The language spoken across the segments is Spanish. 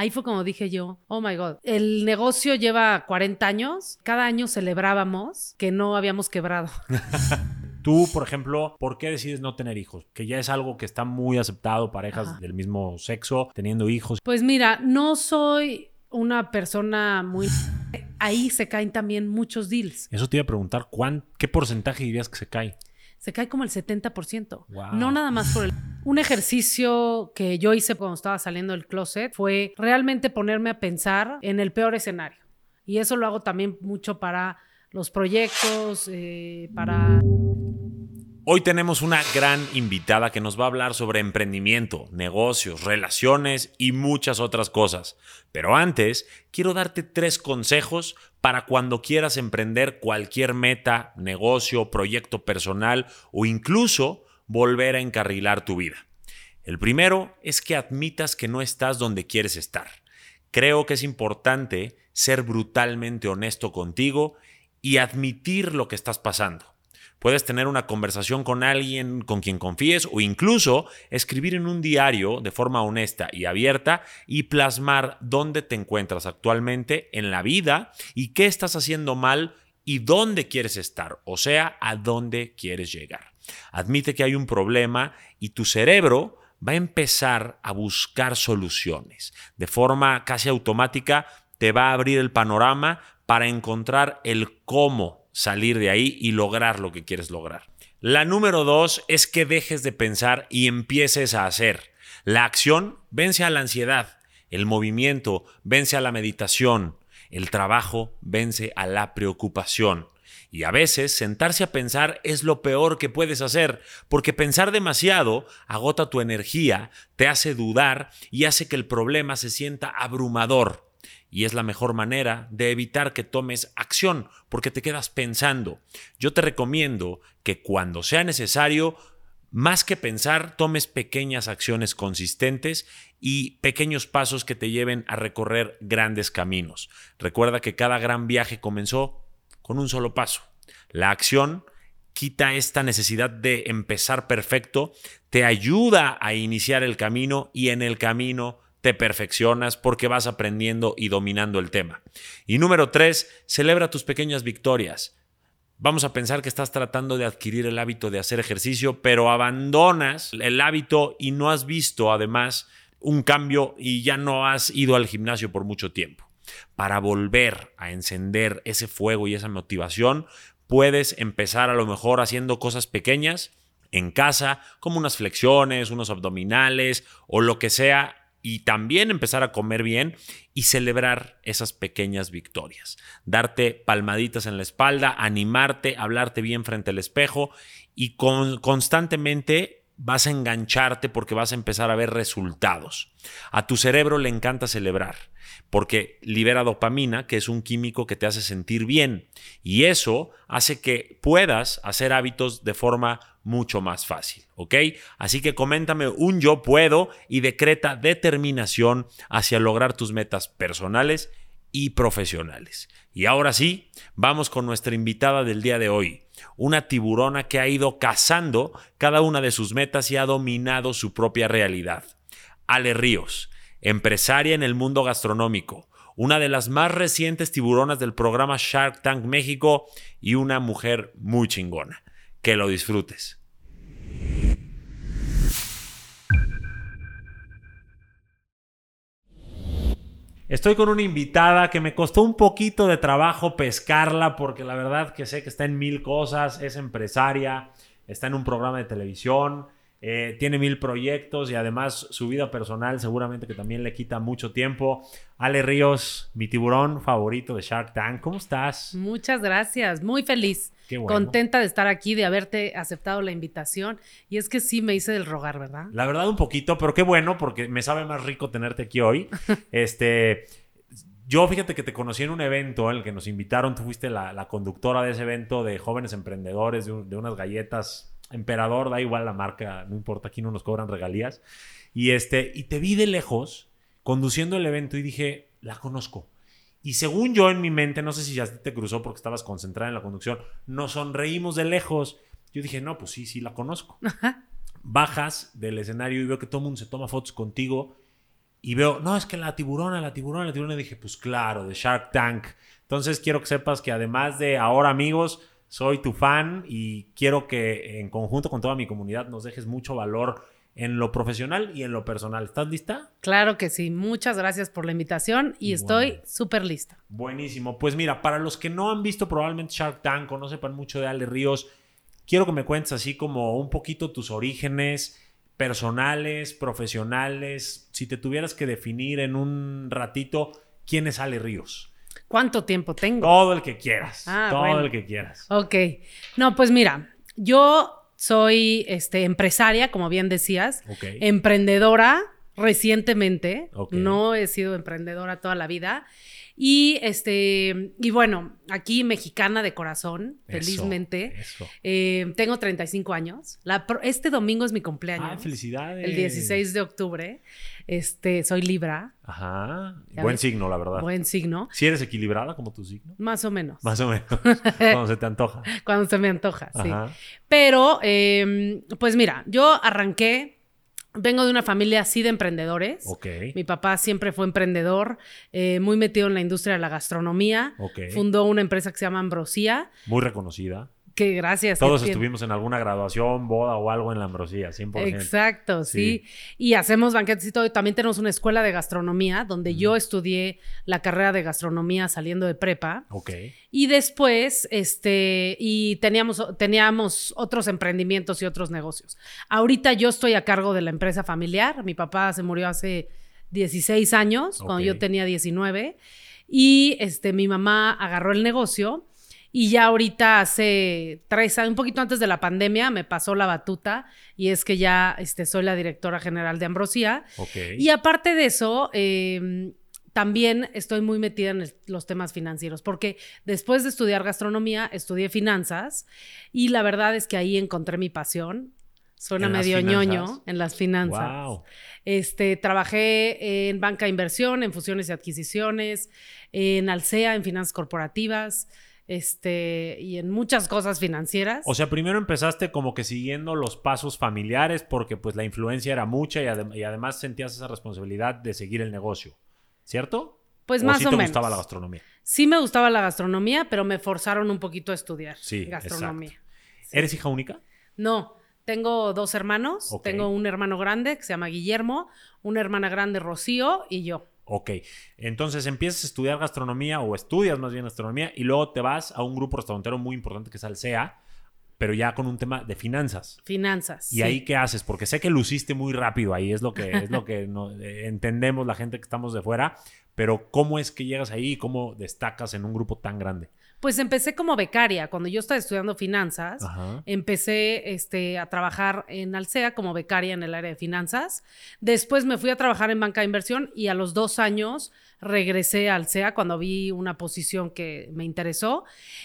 ahí fue como dije yo, oh my God, el negocio lleva 40 años, cada año celebrábamos que no habíamos quebrado. Tú, por ejemplo, ¿por qué decides no tener hijos? Que ya es algo que está muy aceptado, parejas del mismo sexo, teniendo hijos. Pues mira, no soy una persona muy... Ahí se caen también muchos deals. Eso te iba a preguntar, ¿cuán, ¿qué porcentaje dirías que se cae? Se cae como el 70%. No nada más por el... Un ejercicio que yo hice cuando estaba saliendo del closet fue realmente ponerme a pensar en el peor escenario. Y eso lo hago también mucho para los proyectos, eh, para... Hoy tenemos una gran invitada que nos va a hablar sobre emprendimiento, negocios, relaciones y muchas otras cosas. Pero antes, quiero darte tres consejos para cuando quieras emprender cualquier meta, negocio, proyecto personal o incluso volver a encarrilar tu vida. El primero es que admitas que no estás donde quieres estar. Creo que es importante ser brutalmente honesto contigo y admitir lo que estás pasando. Puedes tener una conversación con alguien con quien confíes o incluso escribir en un diario de forma honesta y abierta y plasmar dónde te encuentras actualmente en la vida y qué estás haciendo mal y dónde quieres estar, o sea, a dónde quieres llegar. Admite que hay un problema y tu cerebro va a empezar a buscar soluciones. De forma casi automática te va a abrir el panorama para encontrar el cómo salir de ahí y lograr lo que quieres lograr. La número dos es que dejes de pensar y empieces a hacer. La acción vence a la ansiedad, el movimiento vence a la meditación, el trabajo vence a la preocupación. Y a veces sentarse a pensar es lo peor que puedes hacer, porque pensar demasiado agota tu energía, te hace dudar y hace que el problema se sienta abrumador y es la mejor manera de evitar que tomes acción porque te quedas pensando. Yo te recomiendo que cuando sea necesario, más que pensar, tomes pequeñas acciones consistentes y pequeños pasos que te lleven a recorrer grandes caminos. Recuerda que cada gran viaje comenzó con un solo paso. La acción quita esta necesidad de empezar perfecto, te ayuda a iniciar el camino y en el camino te perfeccionas porque vas aprendiendo y dominando el tema. Y número tres, celebra tus pequeñas victorias. Vamos a pensar que estás tratando de adquirir el hábito de hacer ejercicio, pero abandonas el hábito y no has visto además un cambio y ya no has ido al gimnasio por mucho tiempo. Para volver a encender ese fuego y esa motivación, puedes empezar a lo mejor haciendo cosas pequeñas en casa, como unas flexiones, unos abdominales o lo que sea y también empezar a comer bien y celebrar esas pequeñas victorias. Darte palmaditas en la espalda, animarte, hablarte bien frente al espejo y constantemente vas a engancharte porque vas a empezar a ver resultados. A tu cerebro le encanta celebrar porque libera dopamina, que es un químico que te hace sentir bien y eso hace que puedas hacer hábitos de forma mucho más fácil, ¿ok? Así que coméntame un yo puedo y decreta determinación hacia lograr tus metas personales y profesionales. Y ahora sí, vamos con nuestra invitada del día de hoy, una tiburona que ha ido cazando cada una de sus metas y ha dominado su propia realidad. Ale Ríos, empresaria en el mundo gastronómico, una de las más recientes tiburonas del programa Shark Tank México y una mujer muy chingona. Que lo disfrutes. Estoy con una invitada que me costó un poquito de trabajo pescarla porque la verdad que sé que está en mil cosas, es empresaria, está en un programa de televisión, eh, tiene mil proyectos y además su vida personal seguramente que también le quita mucho tiempo. Ale Ríos, mi tiburón favorito de Shark Tank, ¿cómo estás? Muchas gracias, muy feliz. Contenta de estar aquí, de haberte aceptado la invitación. Y es que sí me hice del rogar, ¿verdad? La verdad un poquito, pero qué bueno porque me sabe más rico tenerte aquí hoy. este... Yo fíjate que te conocí en un evento en el que nos invitaron, tú fuiste la, conductora de ese evento de jóvenes emprendedores, de unas galletas Emperador, da igual la marca, no importa, aquí no nos cobran regalías. Y, este, y te vi de lejos conduciendo el evento y dije, la conozco. Y según yo en mi mente, no sé si ya te cruzó porque estabas concentrada en la conducción, nos sonreímos de lejos. Yo dije, no, pues sí, sí, la conozco. Bajas del escenario y veo que todo el mundo se toma fotos contigo. y veo, no, es que la tiburona, la tiburona, la tiburona. Y dije, pues claro, de Shark Tank. Entonces quiero que sepas que además de ahora amigos, soy tu fan y quiero que en conjunto con toda mi comunidad nos dejes mucho valor en lo profesional y en lo personal. ¿Estás lista? Claro que sí. Muchas gracias por la invitación y estoy súper lista. Buenísimo. Pues mira, para los que no han visto probablemente Shark Tank o no sepan mucho de Ale Ríos, quiero que me cuentes así como un poquito tus orígenes personales, profesionales. Si te tuvieras que definir en un ratito, ¿quién es Ale Ríos? ¿Cuánto tiempo tengo? Todo el que quieras. Ah, todo el que quieras. Ok. No, pues mira, yo soy este, empresaria, como bien decías, emprendedora recientemente, no he sido emprendedora toda la vida. Y este, y bueno, aquí mexicana de corazón, felizmente. Eh, tengo 35 años. este domingo es mi cumpleaños. Ah, felicidades. El 16 de octubre. Este, soy Libra. Ajá. Buen signo, la verdad. Buen signo. ¿Si eres equilibrada como tu signo? Más o menos. Más o menos. Cuando se te antoja. Cuando se me antoja, sí. Pero, em, pues mira, yo arranqué Vengo de una familia así de emprendedores. Mi papá siempre fue emprendedor, eh, muy metido en la industria de la gastronomía. Fundó una empresa que se llama Ambrosía. Muy reconocida. Que gracias. Todos estuvimos en alguna graduación, boda o algo en la ambrosía, 100%. Exacto, sí. Y hacemos banquetes y todo. Y también tenemos una escuela de gastronomía donde yo estudié la carrera de gastronomía saliendo de prepa. Ok. Y después, este, y teníamos, teníamos otros emprendimientos y otros negocios. Ahorita yo estoy a cargo de la empresa familiar. Mi papá se murió hace 16 años, cuando yo tenía 19. Y este, mi mamá agarró el negocio y ya ahorita hace tres años, un poquito antes de la pandemia, me pasó la batuta y es que ya este, soy la directora general de Ambrosía. Y aparte de eso, em, también estoy muy metida en los temas financieros, porque después de estudiar gastronomía, estudié finanzas y la verdad es que ahí encontré mi pasión. Suena medio ñoño en las finanzas. Este, trabajé en banca de inversión, en fusiones y adquisiciones, en Alsea, en finanzas corporativas este, y en muchas cosas financieras. O sea, primero empezaste como que siguiendo los pasos familiares porque pues la influencia era mucha y, además sentías esa responsabilidad de seguir el negocio, ¿cierto? Pues más sí o te menos. gustaba la gastronomía? Sí me gustaba la gastronomía, pero me forzaron un poquito a estudiar gastronomía. ¿Eres hija única? No, tengo dos hermanos. Tengo un hermano grande que se llama Guillermo, una hermana grande Rocío y yo. Ok, entonces empiezas a estudiar gastronomía o estudias más bien gastronomía y luego te vas a un grupo restaurantero muy importante que es Alsea, pero ya con un tema de finanzas. Finanzas. ¿Y ahí qué haces? Porque sé que luciste muy rápido ahí, es lo que, es lo que eh, entendemos la gente que estamos de fuera, pero ¿cómo es que llegas ahí y cómo destacas en un grupo tan grande? Pues empecé como becaria. Cuando yo estaba estudiando finanzas, empecé este, a trabajar en Alsea como becaria en el área de finanzas. Después me fui a trabajar en banca de inversión y a los dos años regresé a Alsea cuando vi una posición que me interesó.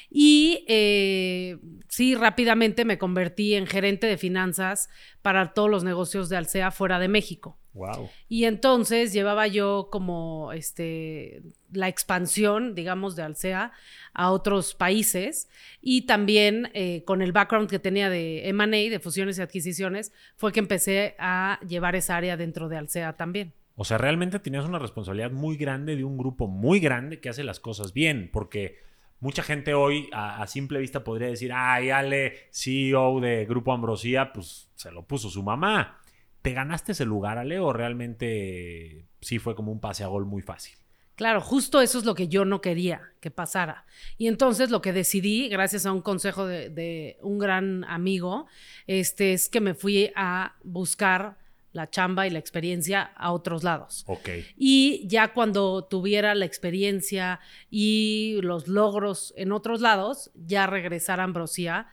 Y eh, sí, rápidamente me convertí en gerente de finanzas para todos los negocios de Alsea fuera de México. Wow. Y entonces llevaba yo como este la expansión, digamos, de Alsea a otros países y también eh, con el background que tenía de M&A, de fusiones y adquisiciones, fue que empecé a llevar esa área dentro de Alsea también. O sea, realmente tenías una responsabilidad muy grande de un grupo muy grande que hace las cosas bien, porque mucha gente hoy a, simple vista podría decir, ay, Ale, CEO de Grupo Ambrosía, pues se lo puso su mamá. ¿Te ganaste ese lugar, Ale, o realmente sí fue como un pase a gol muy fácil? Claro, justo eso es lo que yo no quería que pasara. Y entonces lo que decidí, gracias a un consejo de, un gran amigo, este, es que me fui a buscar la chamba y la experiencia a otros lados. Ok. Y ya cuando tuviera la experiencia y los logros en otros lados, ya regresar a Ambrosía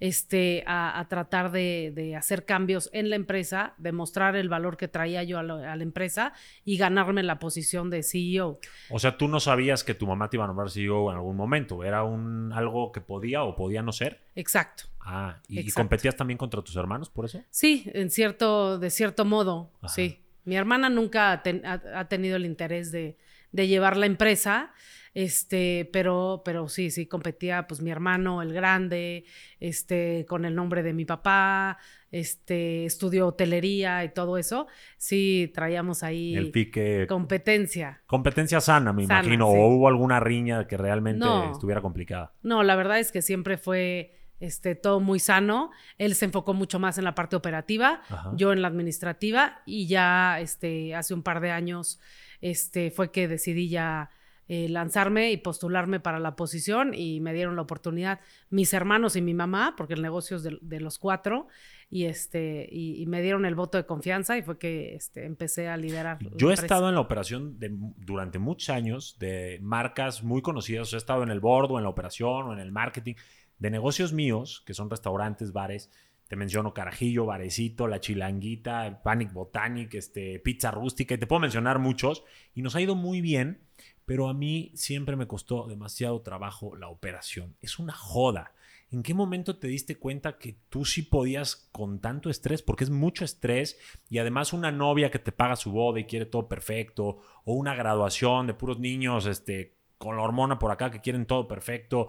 este, a, tratar de, hacer cambios en la empresa, demostrar el valor que traía yo a, la empresa y ganarme la posición de CEO. O sea, tú no sabías que tu mamá te iba a nombrar CEO en algún momento, era un, algo que podía o podía no ser. Exacto. Ah, ¿y, competías también contra tus hermanos por eso? Sí, en cierto, de cierto modo, sí. Mi hermana nunca ha, tenido el interés de, de llevar la empresa. Este, pero, pero sí, sí, competía pues mi hermano, el grande, este, con el nombre de mi papá, este, estudió hotelería y todo eso. Sí, traíamos ahí el pique. competencia. Competencia sana, me imagino, o hubo alguna riña que realmente estuviera complicada. No, la verdad es que siempre fue este, todo muy sano. Él se enfocó mucho más en la parte operativa, yo en la administrativa y ya este, hace un par de años este, fue que decidí ya eh, lanzarme y postularme para la posición y me dieron la oportunidad mis hermanos y mi mamá, porque el negocio es de, los cuatro, y, este, y, me dieron el voto de confianza y fue que este, empecé a liderar. Yo he estado en la operación de, durante muchos años de marcas muy conocidas, he estado en el board o en la operación o en el marketing de negocios míos, que son restaurantes, bares, te menciono Carajillo, Barecito, La Chilanguita, Panic Botanic, este, Pizza Rústica, y te puedo mencionar muchos, y nos ha ido muy bien, pero a mí siempre me costó demasiado trabajo la operación. Es una joda. ¿En qué momento te diste cuenta que tú sí podías con tanto estrés? Porque es mucho estrés y además una novia que te paga su boda y quiere todo perfecto, o una graduación de puros niños este, con la hormona por acá que quieren todo perfecto.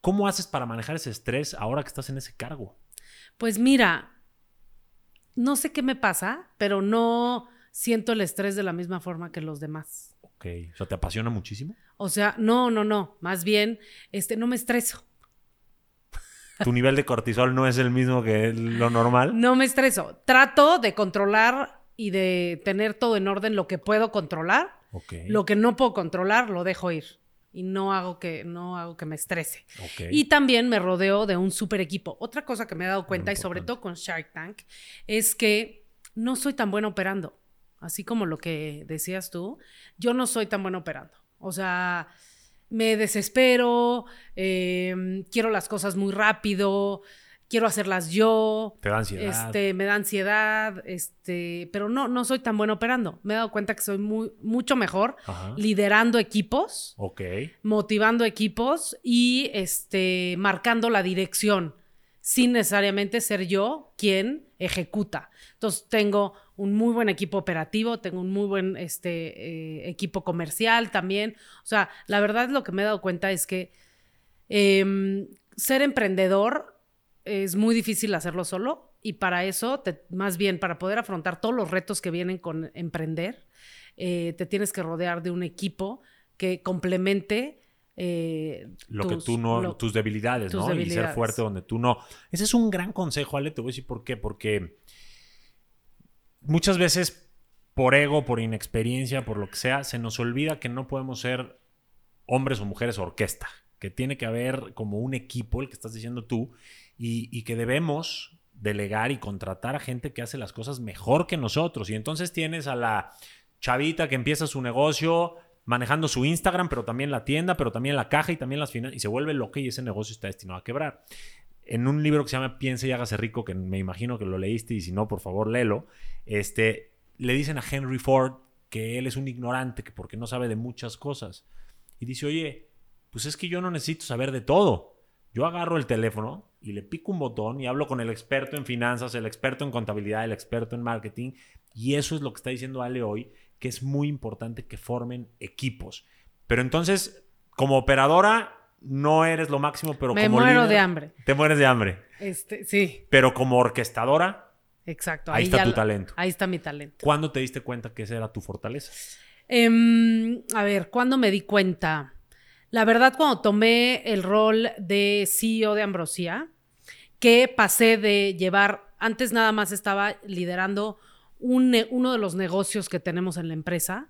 ¿Cómo haces para manejar ese estrés ahora que estás en ese cargo? Pues mira, no sé qué me pasa, pero no siento el estrés de la misma forma que los demás. Ok, o sea, ¿te apasiona muchísimo? O sea, no, no, no, más bien, este, no me estreso. ¿Tu nivel de cortisol no es el mismo que lo normal? No me estreso. Trato de controlar y de tener todo en orden lo que puedo controlar. Okay. Lo que no puedo controlar, lo dejo ir y no hago que, no hago que me estrese. Y también me rodeo de un super equipo. Otra cosa que me he dado cuenta, y sobre todo con Shark Tank, es que no soy tan buena operando. Así como lo que decías tú, yo no soy tan buena operando. O sea, me desespero, em, quiero las cosas muy rápido, quiero hacerlas yo. Te da ansiedad. Este, me da ansiedad, este, pero no, no soy tan bueno operando. Me he dado cuenta que soy muy, mucho mejor liderando equipos, okay. motivando equipos y este, marcando la dirección, sin necesariamente ser yo quien ejecuta. Entonces tengo un muy buen equipo operativo, tengo un muy buen este, eh, equipo comercial también. O sea, la verdad lo que me he dado cuenta es que em, ser emprendedor es muy difícil hacerlo solo y para eso, más bien para poder afrontar todos los retos que vienen con emprender, eh, te tienes que rodear de un equipo que complemente eh, lo que tú no, tus debilidades, ¿no? Y ser fuerte donde tú no. Ese es un gran consejo, Ale, te voy a decir por qué. Porque muchas veces, por ego, por inexperiencia, por lo que sea, se nos olvida que no podemos ser hombres o mujeres orquesta. Que tiene que haber como un equipo, el que estás diciendo tú, y, que debemos delegar y contratar a gente que hace las cosas mejor que nosotros. Y entonces tienes a la chavita que empieza su negocio manejando su Instagram, pero también la tienda, pero también la caja y también las finanzas, y se vuelve loca y ese negocio está destinado a quebrar. En un libro que se llama Piense y hágase rico, que me imagino que lo leíste y si no, por favor, léelo, este, le dicen a Henry Ford que él es un ignorante, que porque no sabe de muchas cosas. Y dice, oye, pues es que yo no necesito saber de todo. Yo agarro el teléfono y le pico un botón y hablo con el experto en finanzas, el experto en contabilidad, el experto en marketing. Y eso es lo que está diciendo Ale hoy, que es muy importante que formen equipos. Pero entonces, como operadora, no eres lo máximo, pero Me como muero de hambre. Te mueres de hambre. Este, sí. Pero como orquestadora, Exacto. Ahí, está tu talento. Ahí está mi talento. ¿Cuándo te diste cuenta que esa era tu fortaleza? Em, a ver, ¿cuándo me di cuenta? La verdad, cuando tomé el rol de CEO de Ambrosia, que pasé de llevar, antes nada más estaba liderando uno de los negocios que tenemos en la empresa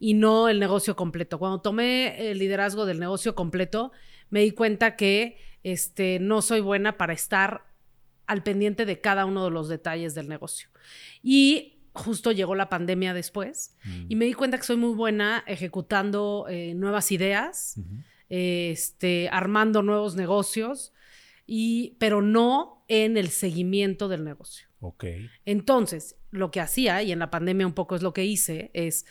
y no el negocio completo. Cuando tomé el liderazgo del negocio completo, me di cuenta que este, no soy buena para estar al pendiente de cada uno de los detalles del negocio. Y justo llegó la pandemia después mm. y me di cuenta que soy muy buena ejecutando eh, nuevas ideas, este, armando nuevos negocios, y, pero no en el seguimiento del negocio. Ok. Entonces, lo que hacía, y en la pandemia un poco es lo que hice, es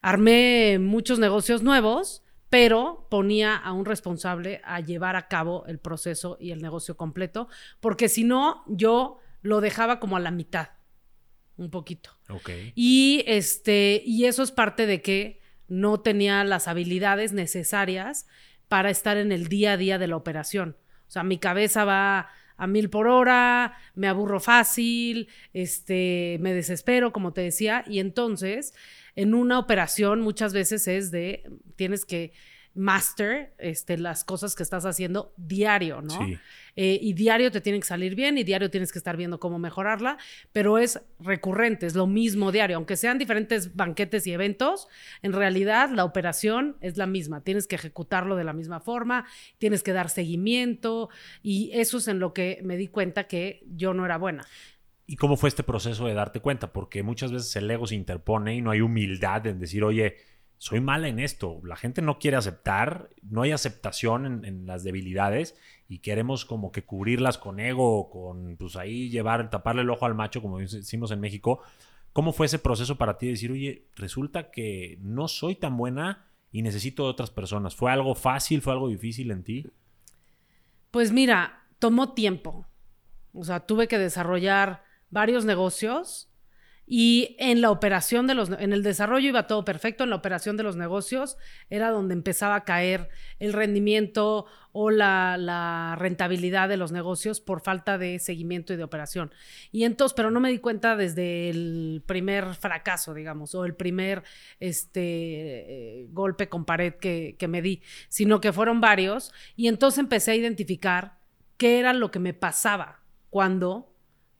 armé muchos negocios nuevos, pero ponía a un responsable a llevar a cabo el proceso y el negocio completo, porque si no, yo lo dejaba como a la mitad un poquito. Ok. Y, este, y eso es parte de que no tenía las habilidades necesarias para estar en el día a día de la operación. O sea, mi cabeza va a mil por hora, me aburro fácil, este, me desespero, como te decía, y entonces en una operación muchas veces es de, tienes que master este, las cosas que estás haciendo diario, ¿no? Sí. Eh, y diario te tiene que salir bien y diario tienes que estar viendo cómo mejorarla, pero es recurrente, es lo mismo diario. Aunque sean diferentes banquetes y eventos, en realidad la operación es la misma. Tienes que ejecutarlo de la misma forma, tienes que dar seguimiento y eso es en lo que me di cuenta que yo no era buena. ¿Y cómo fue este proceso de darte cuenta? Porque muchas veces el ego se interpone y no hay humildad en decir, oye, soy mala en esto. La gente no quiere aceptar, no hay aceptación en, las debilidades y queremos como que cubrirlas con ego, con pues ahí llevar, taparle el ojo al macho, como decimos en México. ¿Cómo fue ese proceso para ti de decir, oye, resulta que no soy tan buena y necesito de otras personas? ¿Fue algo fácil, fue algo difícil en ti? Pues mira, tomó tiempo. O sea, tuve que desarrollar varios negocios y en la operación de los, en el desarrollo iba todo perfecto, en la operación de los negocios era donde empezaba a caer el rendimiento o la, rentabilidad de los negocios por falta de seguimiento y de operación. Y entonces, pero no me di cuenta desde el primer fracaso, digamos, o el primer este, golpe con pared que, que me di, sino que fueron varios. Y entonces empecé a identificar qué era lo que me pasaba cuando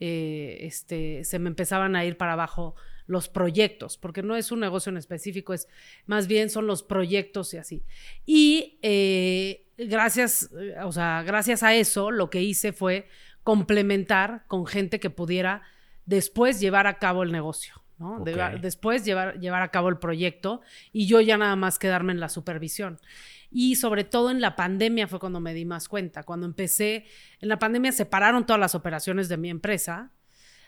eh, este, se me empezaban a ir para abajo los proyectos, porque no es un negocio en específico, es más bien son los proyectos y así. Y eh, gracias, o sea, gracias a eso, lo que hice fue complementar con gente que pudiera después llevar a cabo el negocio. ¿no? después llevar, llevar a cabo el proyecto y yo ya nada más quedarme en la supervisión. Y sobre todo en la pandemia fue cuando me di más cuenta. Cuando empecé, en la pandemia separaron todas las operaciones de mi empresa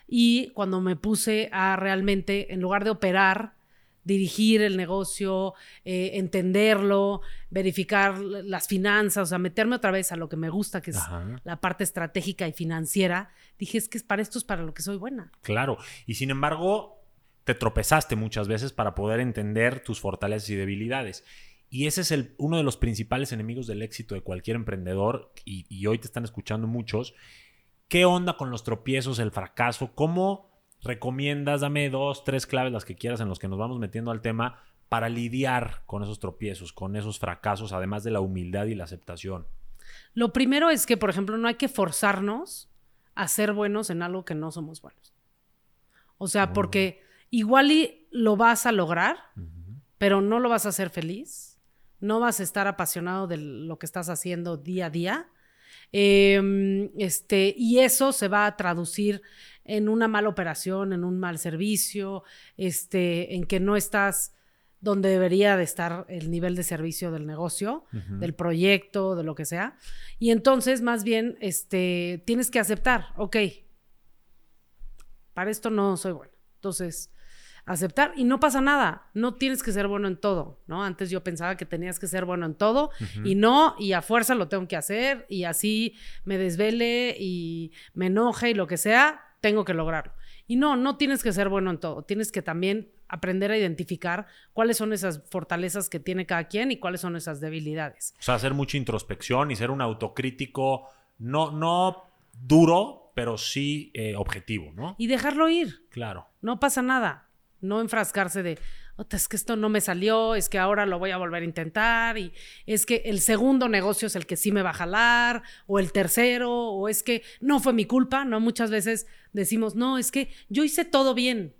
y cuando me puse a realmente, en lugar de operar, dirigir el negocio, eh, entenderlo, verificar las finanzas, o sea, meterme otra vez a lo que me gusta, que es la parte estratégica y financiera, dije, es que para esto es para lo que soy buena. Claro, y sin embargo, te tropezaste muchas veces para poder entender tus fortalezas y debilidades. Y ese es el, uno de los principales enemigos del éxito de cualquier emprendedor, y, hoy te están escuchando muchos. ¿Qué onda con los tropiezos, el fracaso? ¿Cómo recomiendas? Dame dos, tres claves, las que quieras, en los que nos vamos metiendo al tema, para lidiar con esos tropiezos, con esos fracasos, además de la humildad y la aceptación. Lo primero es que, por ejemplo, no hay que forzarnos a ser buenos en algo que no somos buenos. O sea, porque igual y lo vas a lograr, pero no lo vas a hacer feliz no vas a estar apasionado de lo que estás haciendo día a día. Em, este, y eso se va a traducir en una mala operación, en un mal servicio, este, en que no estás donde debería de estar el nivel de servicio del negocio, del proyecto, de lo que sea. Y entonces, más bien, este, tienes que aceptar, ok, para esto no soy bueno. Entonces, aceptar y no pasa nada, no tienes que ser bueno en todo, ¿no? Antes yo pensaba que tenías que ser bueno en todo y no, y a fuerza lo tengo que hacer y así me desvele y me enoje y lo que sea, tengo que lograrlo. Y no, no tienes que ser bueno en todo, tienes que también aprender a identificar cuáles son esas fortalezas que tiene cada quien y cuáles son esas debilidades. O sea, hacer mucha introspección y ser un autocrítico, no, no duro, pero sí eh, objetivo, ¿no? Y dejarlo ir. Claro. No pasa nada. No enfrascarse de, es que esto no me salió, es que ahora lo voy a volver a intentar, y es que el segundo negocio es el que sí me va a jalar, o el tercero, o es que no fue mi culpa, ¿no? Muchas veces decimos, no, es que yo hice todo bien,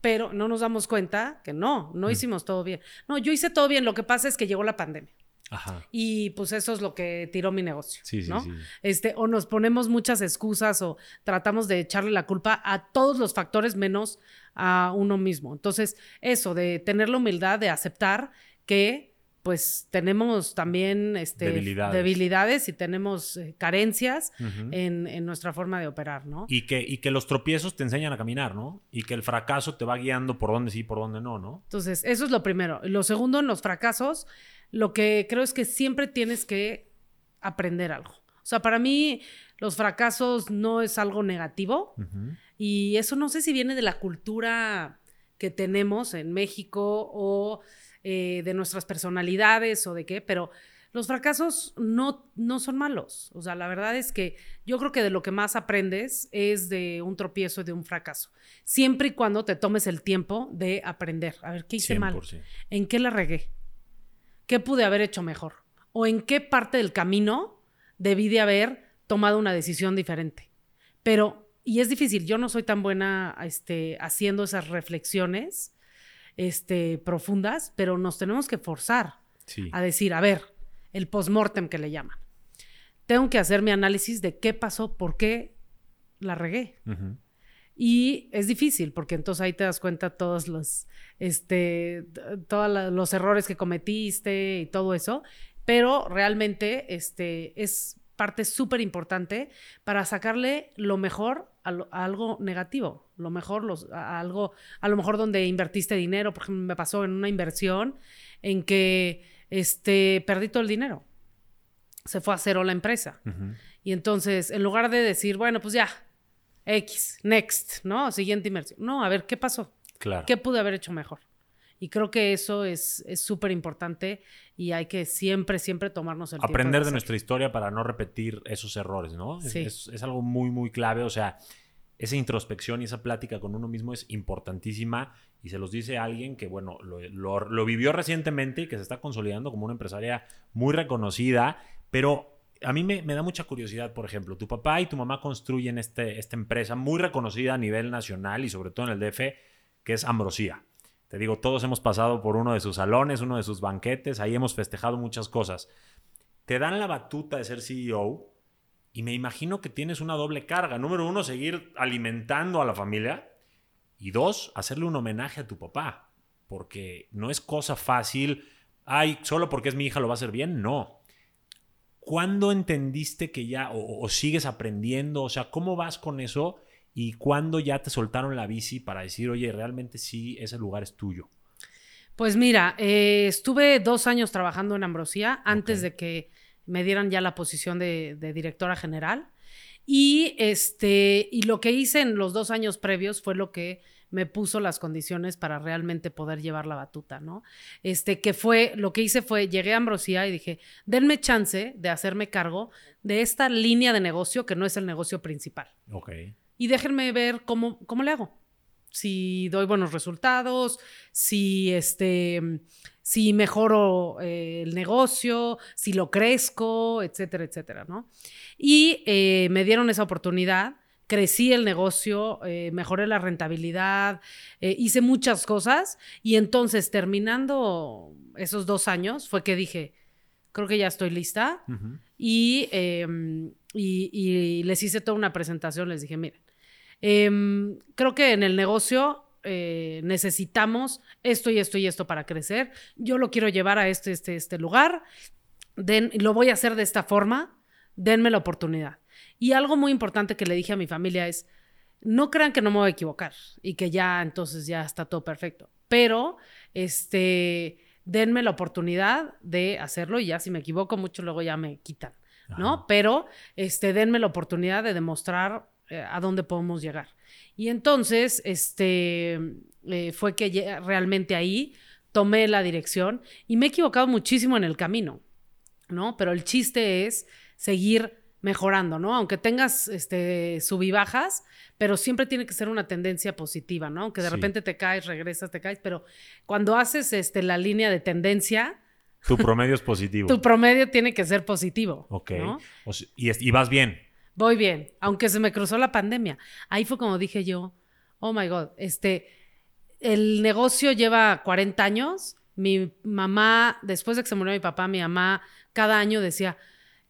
pero no nos damos cuenta que no, no mm. hicimos todo bien. No, yo hice todo bien, lo que pasa es que llegó la pandemia. Y pues eso es lo que tiró mi negocio. Sí, sí, sí. Este, o nos ponemos muchas excusas o tratamos de echarle la culpa a todos los factores menos a uno mismo. Entonces, eso, de tener la humildad de aceptar que pues tenemos también este, debilidades. y tenemos eh, carencias en, nuestra forma de operar, ¿no? Y que, y que los tropiezos te enseñan a caminar, ¿no? Y que el fracaso te va guiando por dónde sí y por dónde no, ¿no? Entonces, eso es lo primero. Lo segundo, en los fracasos, lo que creo es que siempre tienes que aprender algo. O sea, para mí los fracasos no es algo negativo y eso no sé si viene de la cultura que tenemos en México o eh, de nuestras personalidades o de qué, pero los fracasos no, no son malos. O sea, la verdad es que yo creo que de lo que más aprendes es de un tropiezo y de un fracaso. Siempre y cuando te tomes el tiempo de aprender. A ver, ¿qué hice mal? ¿En qué la regué? ¿Qué pude haber hecho mejor? ¿O en qué parte del camino debí de haber tomado una decisión diferente? Pero, y es difícil, yo no soy tan buena este, haciendo esas reflexiones este, profundas, pero nos tenemos que forzar a decir, a ver, el postmortem que le llaman. Tengo que hacer mi análisis de qué pasó, por qué la regué. Y es difícil porque entonces ahí te das cuenta todos los, este, todos los errores que cometiste y todo eso, pero realmente este, es parte súper importante para sacarle lo mejor a, algo negativo, lo mejor a algo, a lo mejor donde invertiste dinero, por ejemplo, me pasó en una inversión en que este, perdí todo el dinero. Se fue a cero la empresa. Y entonces, en lugar de decir, bueno, pues ya, X, next, ¿no? Siguiente inversión. No, a ver, ¿qué pasó? Claro. ¿Qué pude haber hecho mejor? Y creo que eso es súper importante y hay que siempre, siempre tomarnos el Aprender tiempo. Aprender de, nuestra historia para no repetir esos errores, ¿no? Sí. Es, es, algo muy, muy clave. O sea, esa introspección y esa plática con uno mismo es importantísima y se los dice alguien que, bueno, lo, vivió recientemente y que se está consolidando como una empresaria muy reconocida, pero a mí me, da mucha curiosidad, por ejemplo, tu papá y tu mamá construyen este, esta empresa muy reconocida a nivel nacional y sobre todo en el DF, que es Ambrosía. Te digo, todos hemos pasado por uno de sus salones, uno de sus banquetes, ahí hemos festejado muchas cosas. Te dan la batuta de ser CEO y me imagino que tienes una doble carga. Número uno, seguir alimentando a la familia y dos, hacerle un homenaje a tu papá, porque no es cosa fácil, ay, solo porque es mi hija lo va a hacer bien, no. ¿Cuándo entendiste que ya, o, sigues aprendiendo? O sea, ¿cómo vas con eso? ¿Y cuándo ya te soltaron la bici para decir, oye, realmente sí, ese lugar es tuyo? Pues mira, eh, estuve dos años trabajando en Ambrosía antes de que me dieran ya la posición de, de, directora general. Y, este, y lo que hice en los dos años previos fue lo que me puso las condiciones para realmente poder llevar la batuta, ¿no? Este, que fue, lo que hice fue, llegué a Ambrosía y dije, denme chance de hacerme cargo de esta línea de negocio que no es el negocio principal. Ok. Y déjenme ver cómo, cómo le hago. Si doy buenos resultados, si este si mejoro eh, el negocio, si lo crezco, etcétera, etcétera, ¿no? Y eh, me dieron esa oportunidad, crecí el negocio, eh, mejoré la rentabilidad, hice muchas cosas y entonces terminando esos dos años fue que dije, creo que ya estoy lista em, y, y, les hice toda una presentación, les dije, miren, em, creo que en el negocio eh, necesitamos esto y esto y esto para crecer. Yo lo quiero llevar a este, este, este lugar. Den, lo voy a hacer de esta forma. Denme la oportunidad. Y algo muy importante que le dije a mi familia es, no crean que no me voy a equivocar y que ya entonces ya está todo perfecto. Pero, este, denme la oportunidad de hacerlo y ya si me equivoco mucho luego ya me quitan, ¿no? Pero, este, denme la oportunidad de demostrar eh, a dónde podemos llegar. Y entonces, este, eh, fue que realmente ahí tomé la dirección y me he equivocado muchísimo en el camino, ¿no? Pero el chiste es seguir mejorando, ¿no? Aunque tengas este, sub y bajas, pero siempre tiene que ser una tendencia positiva, ¿no? Aunque de repente te caes, regresas, te caes, pero cuando haces este, la línea de tendencia... Tu promedio es positivo. tu promedio tiene que ser positivo. Ok. y, y vas bien. Voy bien, aunque se me cruzó la pandemia. Ahí fue como dije yo, oh my God, este, el negocio lleva 40 años. Mi mamá, después de que se murió mi papá, mi mamá cada año decía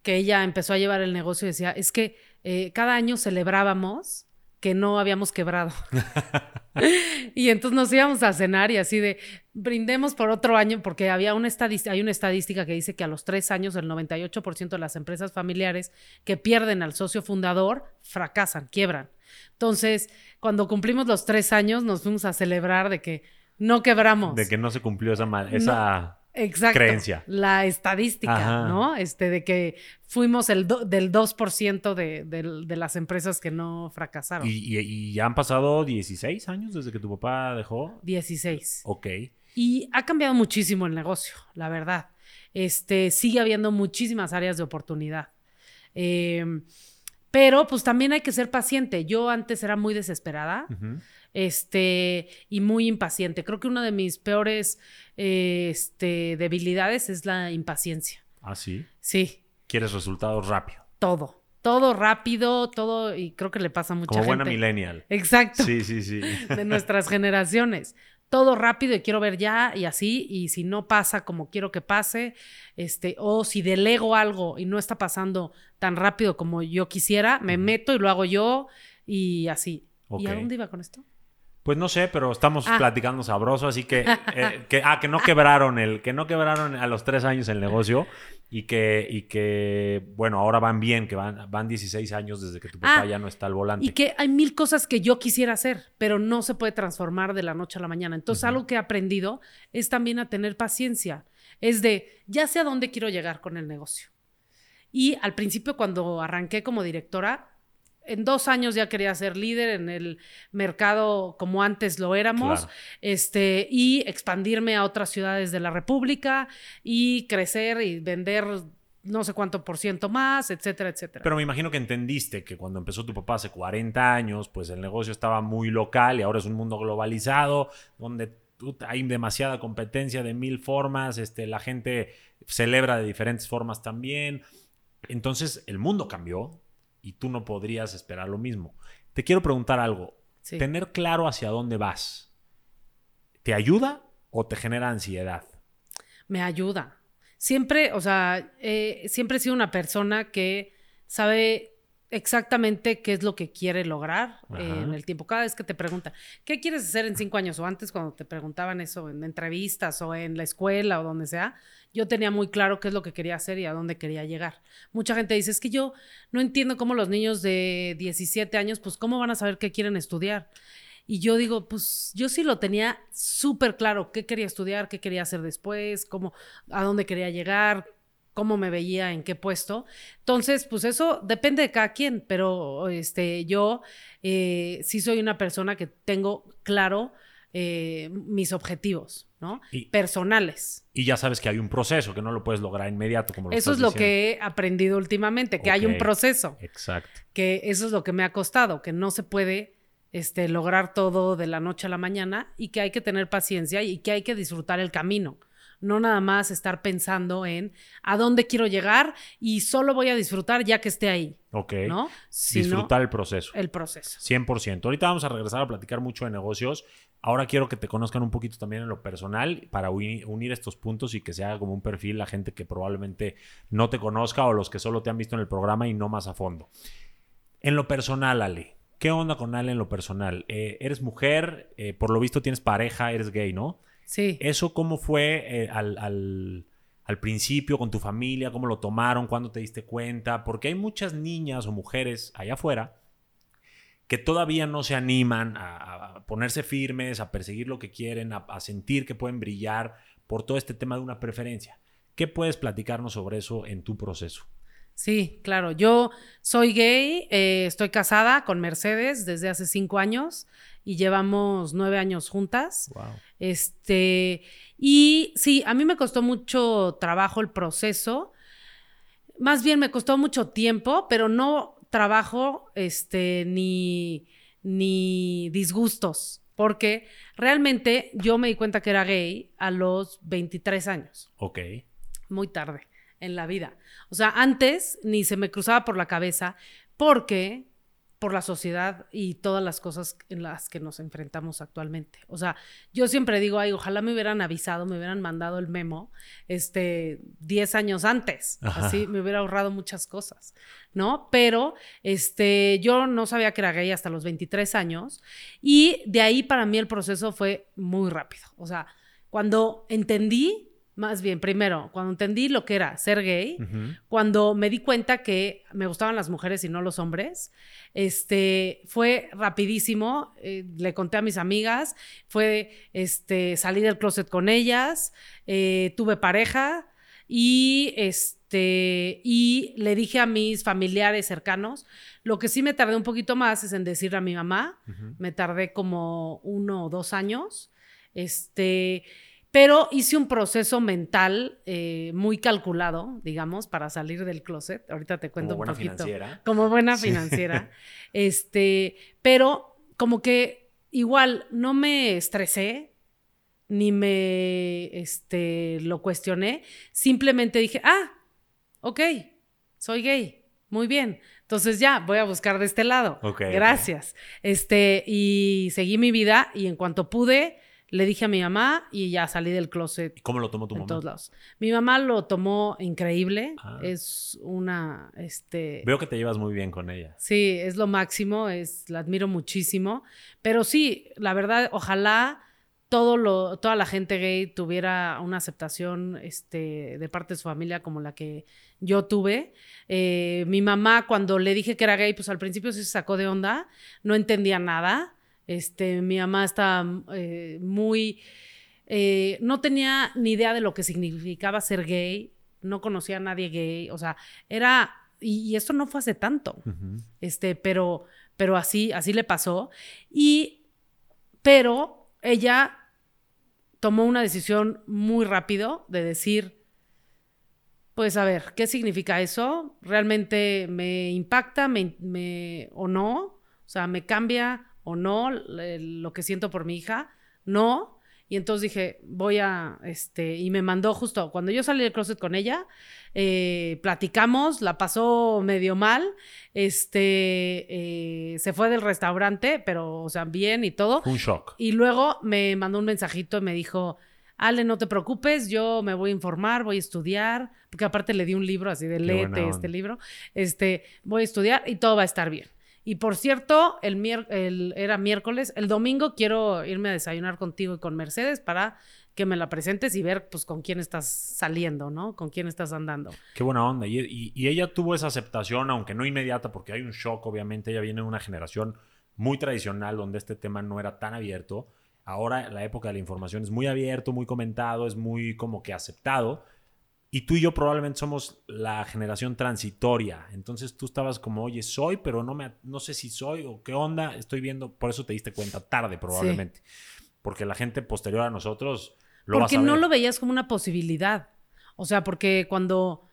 que ella empezó a llevar el negocio decía, es que eh, cada año celebrábamos que no habíamos quebrado. y entonces nos íbamos a cenar y así de brindemos por otro año, porque había una estadística, hay una estadística que dice que a los tres años el 98% de las empresas familiares que pierden al socio fundador fracasan, quiebran. Entonces, cuando cumplimos los tres años, nos fuimos a celebrar de que no quebramos. De que no se cumplió esa, esa Exacto, creencia. La estadística, ¿no? Este, de que fuimos el del 2% de, de, las empresas que no fracasaron. ¿Y, ya han pasado 16 años desde que tu papá dejó? 16. Ok. Y ha cambiado muchísimo el negocio, la verdad. Este, sigue habiendo muchísimas áreas de oportunidad. Em, pero pues también hay que ser paciente. Yo antes era muy desesperada este, y muy impaciente. Creo que una de mis peores este, debilidades es la impaciencia. ¿Ah, sí? Sí. ¿Quieres resultados rápido? Todo. Todo rápido, todo, y creo que le pasa a mucha Como gente. buena millennial. Exacto. Sí, sí, sí. De nuestras generaciones. Todo rápido y quiero ver ya y así, y si no pasa como quiero que pase, este, o si delego algo y no está pasando tan rápido como yo quisiera, me meto y lo hago yo y así. ¿Y a dónde iba con esto? Pues no sé, pero estamos Ah. platicando sabroso, así que, eh, que, ah, que no quebraron el, que no quebraron a los tres años el negocio y que, y que, bueno, ahora van bien, que van, van 16 años desde que tu papá Ah, ya no está al volante. Y que hay mil cosas que yo quisiera hacer, pero no se puede transformar de la noche a la mañana. Entonces, algo que he aprendido es también a tener paciencia. Es de, ya sé a dónde quiero llegar con el negocio. Y al principio, cuando arranqué como directora, en dos años ya quería ser líder en el mercado como antes lo éramos, Claro. este, y expandirme a otras ciudades de la República y crecer y vender no sé cuánto por ciento más, etcétera, etcétera. Pero me imagino que entendiste que cuando empezó tu papá hace 40 años, pues el negocio estaba muy local y ahora es un mundo globalizado, donde hay demasiada competencia de mil formas, este, la gente celebra de diferentes formas también. Entonces el mundo cambió y tú no podrías esperar lo mismo. Te quiero preguntar algo. Sí. Tener claro hacia dónde vas, ¿te ayuda o te genera ansiedad? me ayuda. Siempre, o sea, eh, siempre he sido una persona que sabe exactamente qué es lo que quiere lograr eh, en el tiempo. Cada vez que te preguntan, ¿qué quieres hacer en cinco años? O antes cuando te preguntaban eso en entrevistas o en la escuela o donde sea, yo tenía muy claro qué es lo que quería hacer y a dónde quería llegar. Mucha gente dice, es que yo no entiendo cómo los niños de 17 años, pues cómo van a saber qué quieren estudiar. Y yo digo, pues yo sí lo tenía súper claro, qué quería estudiar, qué quería hacer después, cómo, a dónde quería llegar, cómo me veía, en qué puesto. Entonces, pues eso depende de cada quien, pero este, yo eh, sí soy una persona que tengo claro eh, mis objetivos, ¿no? Y- Personales. Y ya sabes que hay un proceso, que no lo puedes lograr inmediato como lo Eso es lo diciendo. que he aprendido últimamente, que hay un proceso. Exacto. que eso es lo que me ha costado, que no se puede este, lograr todo de la noche a la mañana y que hay que tener paciencia y que hay que disfrutar el camino. No nada más estar pensando en a dónde quiero llegar y solo voy a disfrutar ya que esté ahí, Ok. ¿no? Disfrutar el proceso. el proceso. 100%. Ahorita vamos a regresar a platicar mucho de negocios. Ahora quiero que te conozcan un poquito también en lo personal para uni- unir estos puntos y que se haga como un perfil la gente que probablemente no te conozca o los que solo te han visto en el programa y no más a fondo. En lo personal, Ale. ¿Qué onda con Ale en lo personal? Eh, eres mujer, eh, por lo visto tienes pareja, eres gay, ¿no? Sí. ¿Eso cómo fue eh, al, al- al principio con tu familia? ¿Cómo lo tomaron? ¿Cuándo te diste cuenta? Porque hay muchas niñas o mujeres allá afuera que todavía no se animan a, a ponerse firmes, a perseguir lo que quieren, a, a sentir que pueden brillar por todo este tema de una preferencia. ¿Qué puedes platicarnos sobre eso en tu proceso? Sí, claro. Yo soy gay, eh, estoy casada con Mercedes desde hace cinco años y llevamos nueve años juntas. Wow. Este, y sí, a mí me costó mucho trabajo el proceso. Más bien me costó mucho tiempo, pero no trabajo, este, ni, ni disgustos. Porque realmente yo me di cuenta que era gay a los 23 años, Ok. muy tarde en la vida. O sea, antes ni se me cruzaba por la cabeza porque por la sociedad y todas las cosas en las que nos enfrentamos actualmente. O sea, yo siempre digo, ay, ojalá me hubieran avisado, me hubieran mandado el memo, este, 10 años antes. Ajá. Así me hubiera ahorrado muchas cosas, ¿no? Pero, este, yo no sabía que era gay hasta los 23 años y de ahí para mí el proceso fue muy rápido. O sea, cuando entendí, más bien, primero, cuando entendí lo que era ser gay, cuando me di cuenta que me gustaban las mujeres y no los hombres, este, fue rapidísimo, eh, le conté a mis amigas, fue, este, salí del closet con ellas, eh, tuve pareja y, este, y le dije a mis familiares cercanos, lo que sí me tardé un poquito más es en decirle a mi mamá, me tardé como uno o dos años, este, Pero hice un proceso mental eh, muy calculado, digamos, para salir del closet. Ahorita te cuento Como buena un poquito. financiera. Como buena financiera. este, pero como que igual no me estresé ni me este, lo cuestioné. Simplemente dije, ah, ok, soy gay. Muy bien. Entonces ya, voy a buscar de este lado. Ok, ok. Gracias. Este, y seguí mi vida y en cuanto pude, le dije a mi mamá y ya salí del closet ¿Y cómo lo tomó tu en mamá? todos lados. Mi mamá lo tomó increíble. Ah. Es una, este... Veo que te llevas muy bien con ella. Sí, es lo máximo, es, la admiro muchísimo. Pero sí, la verdad, ojalá todo lo, toda la gente gay tuviera una aceptación este, de parte de su familia como la que yo tuve. Eh, mi mamá, cuando le dije que era gay, pues al principio sí se sacó de onda, no entendía nada. Este, mi mamá estaba eh, muy... eh, no tenía ni idea de lo que significaba ser gay, no conocía a nadie gay, o sea, era... Y, y esto no fue hace tanto este, pero, pero así, así le pasó. Y, pero ella tomó una decisión muy rápido de decir, pues a ver, ¿qué significa eso? ¿Realmente me impacta me, me- o no? O sea, ¿me cambia o no lo que siento por mi hija? No. Y entonces dije, voy a, este, y me mandó justo, cuando yo salí del closet con ella, eh, platicamos, la pasó medio mal, este, eh, se fue del restaurante, pero, o sea, bien y todo. Un shock. Y luego me mandó un mensajito y me dijo, Ale, no te preocupes, yo me voy a informar, voy a estudiar, porque aparte le di un libro así de léete este libro, este, voy a estudiar y todo va a estar bien. Y por cierto, el, el- era miércoles, el domingo quiero irme a desayunar contigo y con Mercedes para que me la presentes y ver pues con quién estás saliendo, ¿no? Con quién estás andando. Qué buena onda. Y, y- y ella tuvo esa aceptación, aunque no inmediata, porque hay un shock, obviamente. Ella viene de una generación muy tradicional donde este tema no era tan abierto. Ahora la época de la información es muy abierto, muy comentado, es muy como que aceptado. Y tú y yo probablemente somos la generación transitoria. Entonces tú estabas como, oye, soy, pero no, me, no sé si soy o qué onda. Estoy viendo, por eso te diste cuenta tarde probablemente. Porque la gente posterior a nosotros lo porque no lo veías como una posibilidad. O sea, porque cuando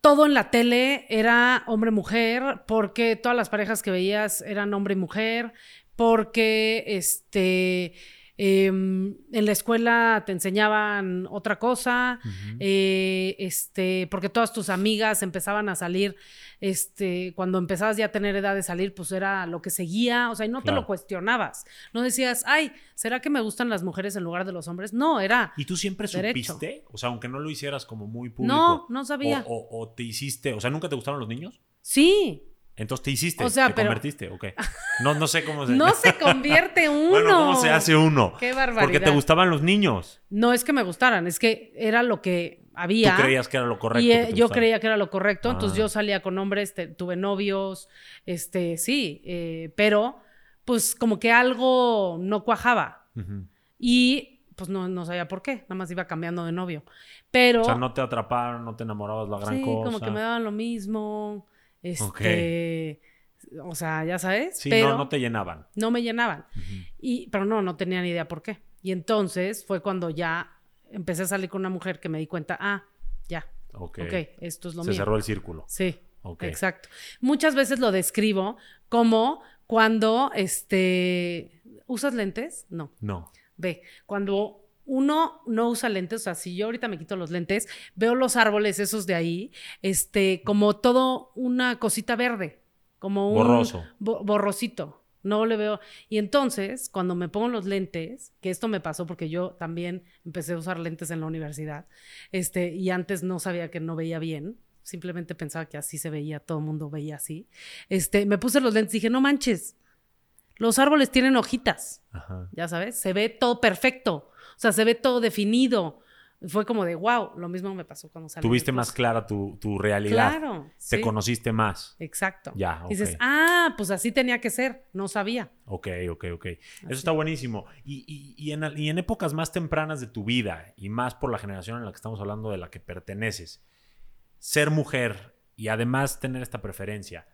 todo en la tele era hombre-mujer, porque todas las parejas que veías eran hombre y mujer, porque este, em, en la escuela te enseñaban otra cosa, eh, este, porque todas tus amigas empezaban a salir, este, cuando empezabas ya a tener edad de salir, pues era lo que seguía, o sea, y no te lo cuestionabas, no decías, ay, ¿será que me gustan las mujeres en lugar de los hombres? No, era, ¿Y tú siempre Derecho. supiste? O sea, aunque no lo hicieras como muy público. no, no sabía. O, o- o te hiciste, o sea, ¿nunca te gustaron los niños? Sí, Entonces te hiciste, O sea, te pero- convertiste, ok. No, no sé cómo se... no se convierte uno. Bueno, ¿cómo se hace uno? Qué Porque te barbaridad. gustaban los niños. No es que me gustaran, es que era lo que había. Tú creías que era lo correcto. y eh, yo gustaba. creía que era lo correcto, entonces Ah. yo salía con hombres, te- tuve novios, este, sí, eh, pero pues como que algo no cuajaba y pues no, no sabía por qué, nada más iba cambiando de novio. Pero O sea, no te atraparon, no te enamorabas la gran sí, cosa. como que me daban lo mismo, este, o sea, ya sabes, Sí, pero no, no te llenaban. no me llenaban. Y, pero no, no tenía ni idea por qué. Y entonces fue cuando ya empecé a salir con una mujer que me di cuenta, ah, ya, Ok. ok, esto es lo Se mío. cerró el círculo. Sí, Ok. exacto. Muchas veces lo describo como cuando, este, ¿usas lentes? No, No. ve, cuando uno no usa lentes, o sea, si yo ahorita me quito los lentes, veo los árboles esos de ahí, este, como todo una cosita verde, como un Borroso. bo- borrosito. No le veo. Y entonces, cuando me pongo los lentes, que esto me pasó porque yo también empecé a usar lentes en la universidad, este, y antes no sabía que no veía bien, simplemente pensaba que así se veía, todo el mundo veía así. Este, me puse los lentes y dije, no manches, los árboles tienen hojitas Ajá. ya sabes, se ve todo perfecto, o sea, se ve todo definido. Fue como de, wow, lo mismo me pasó cuando salí. Tuviste más clara tu, tu realidad. Claro. Te sí, conociste más. Exacto. Ya, ok. Dices, ah, pues así tenía que ser, no sabía. Ok, ok, ok. Eso está buenísimo. Y, y- y en, y en épocas más tempranas de tu vida, y más por la generación en la que estamos hablando de la que perteneces, ser mujer y además tener esta preferencia,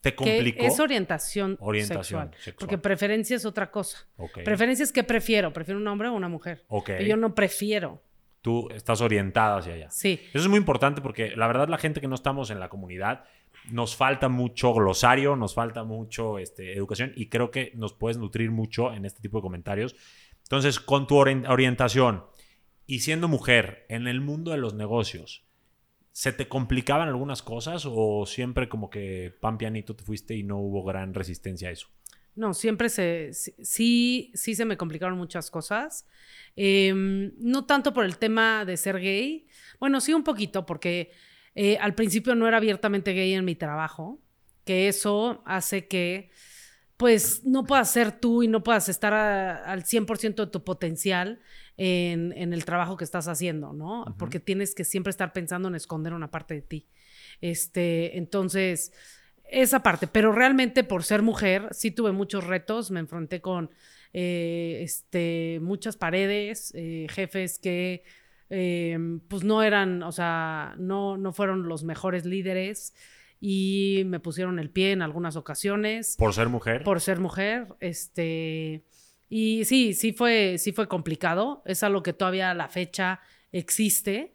¿Te complicó? es orientación, orientación sexual, Porque preferencia es otra cosa. Okay. Preferencia es que prefiero. ¿Prefiero un hombre o una mujer? Okay. yo no prefiero. Tú estás orientada hacia allá. Sí. Eso es muy importante porque la verdad la gente que no estamos en la comunidad nos falta mucho glosario, nos falta mucho este, educación y creo que nos puedes nutrir mucho en este tipo de comentarios. Entonces, con tu orientación y siendo mujer en el mundo de los negocios, ¿se te complicaban algunas cosas o siempre como que pan pianito te fuiste y no hubo gran resistencia a eso? No, siempre se, sí, sí se me complicaron muchas cosas. Em, no tanto por el tema de ser gay, bueno, sí un poquito, porque eh, al principio no era abiertamente gay en mi trabajo, que eso hace que pues no puedas ser tú y no puedas estar al 100% de tu potencial en, el trabajo que estás haciendo, ¿no? Porque tienes que siempre estar pensando en esconder una parte de ti. Este, entonces, esa parte, pero realmente por ser mujer sí tuve muchos retos, me enfrenté con eh, este, muchas paredes, eh, jefes que Em, pues no eran, o sea, no, no fueron los mejores líderes y me pusieron el pie en algunas ocasiones. ¿Por ser mujer? Por ser mujer, este... Y sí, sí fue, sí fue complicado, es algo que todavía a la fecha existe.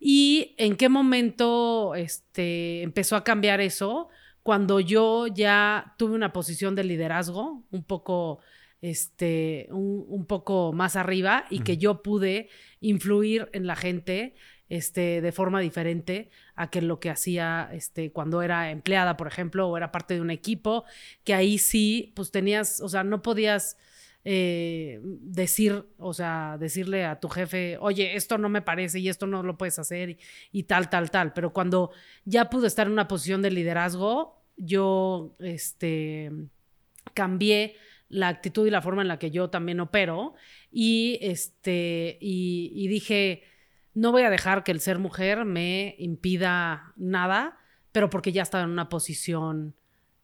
¿Y en qué momento este, empezó a cambiar eso? Cuando yo ya tuve una posición de liderazgo un poco este, un, poco más arriba y que yo pude influir en la gente este, de forma diferente a que lo que hacía este, cuando era empleada, por ejemplo, o era parte de un equipo, que ahí sí, pues tenías, o sea, no podías eh, decir, o sea, decirle a tu jefe, oye, esto no me parece y esto no lo puedes hacer y, tal, tal, tal. Pero cuando ya pude estar en una posición de liderazgo, yo, este, cambié la actitud y la forma en la que yo también opero y este y, dije no voy a dejar que el ser mujer me impida nada pero porque ya estaba en una posición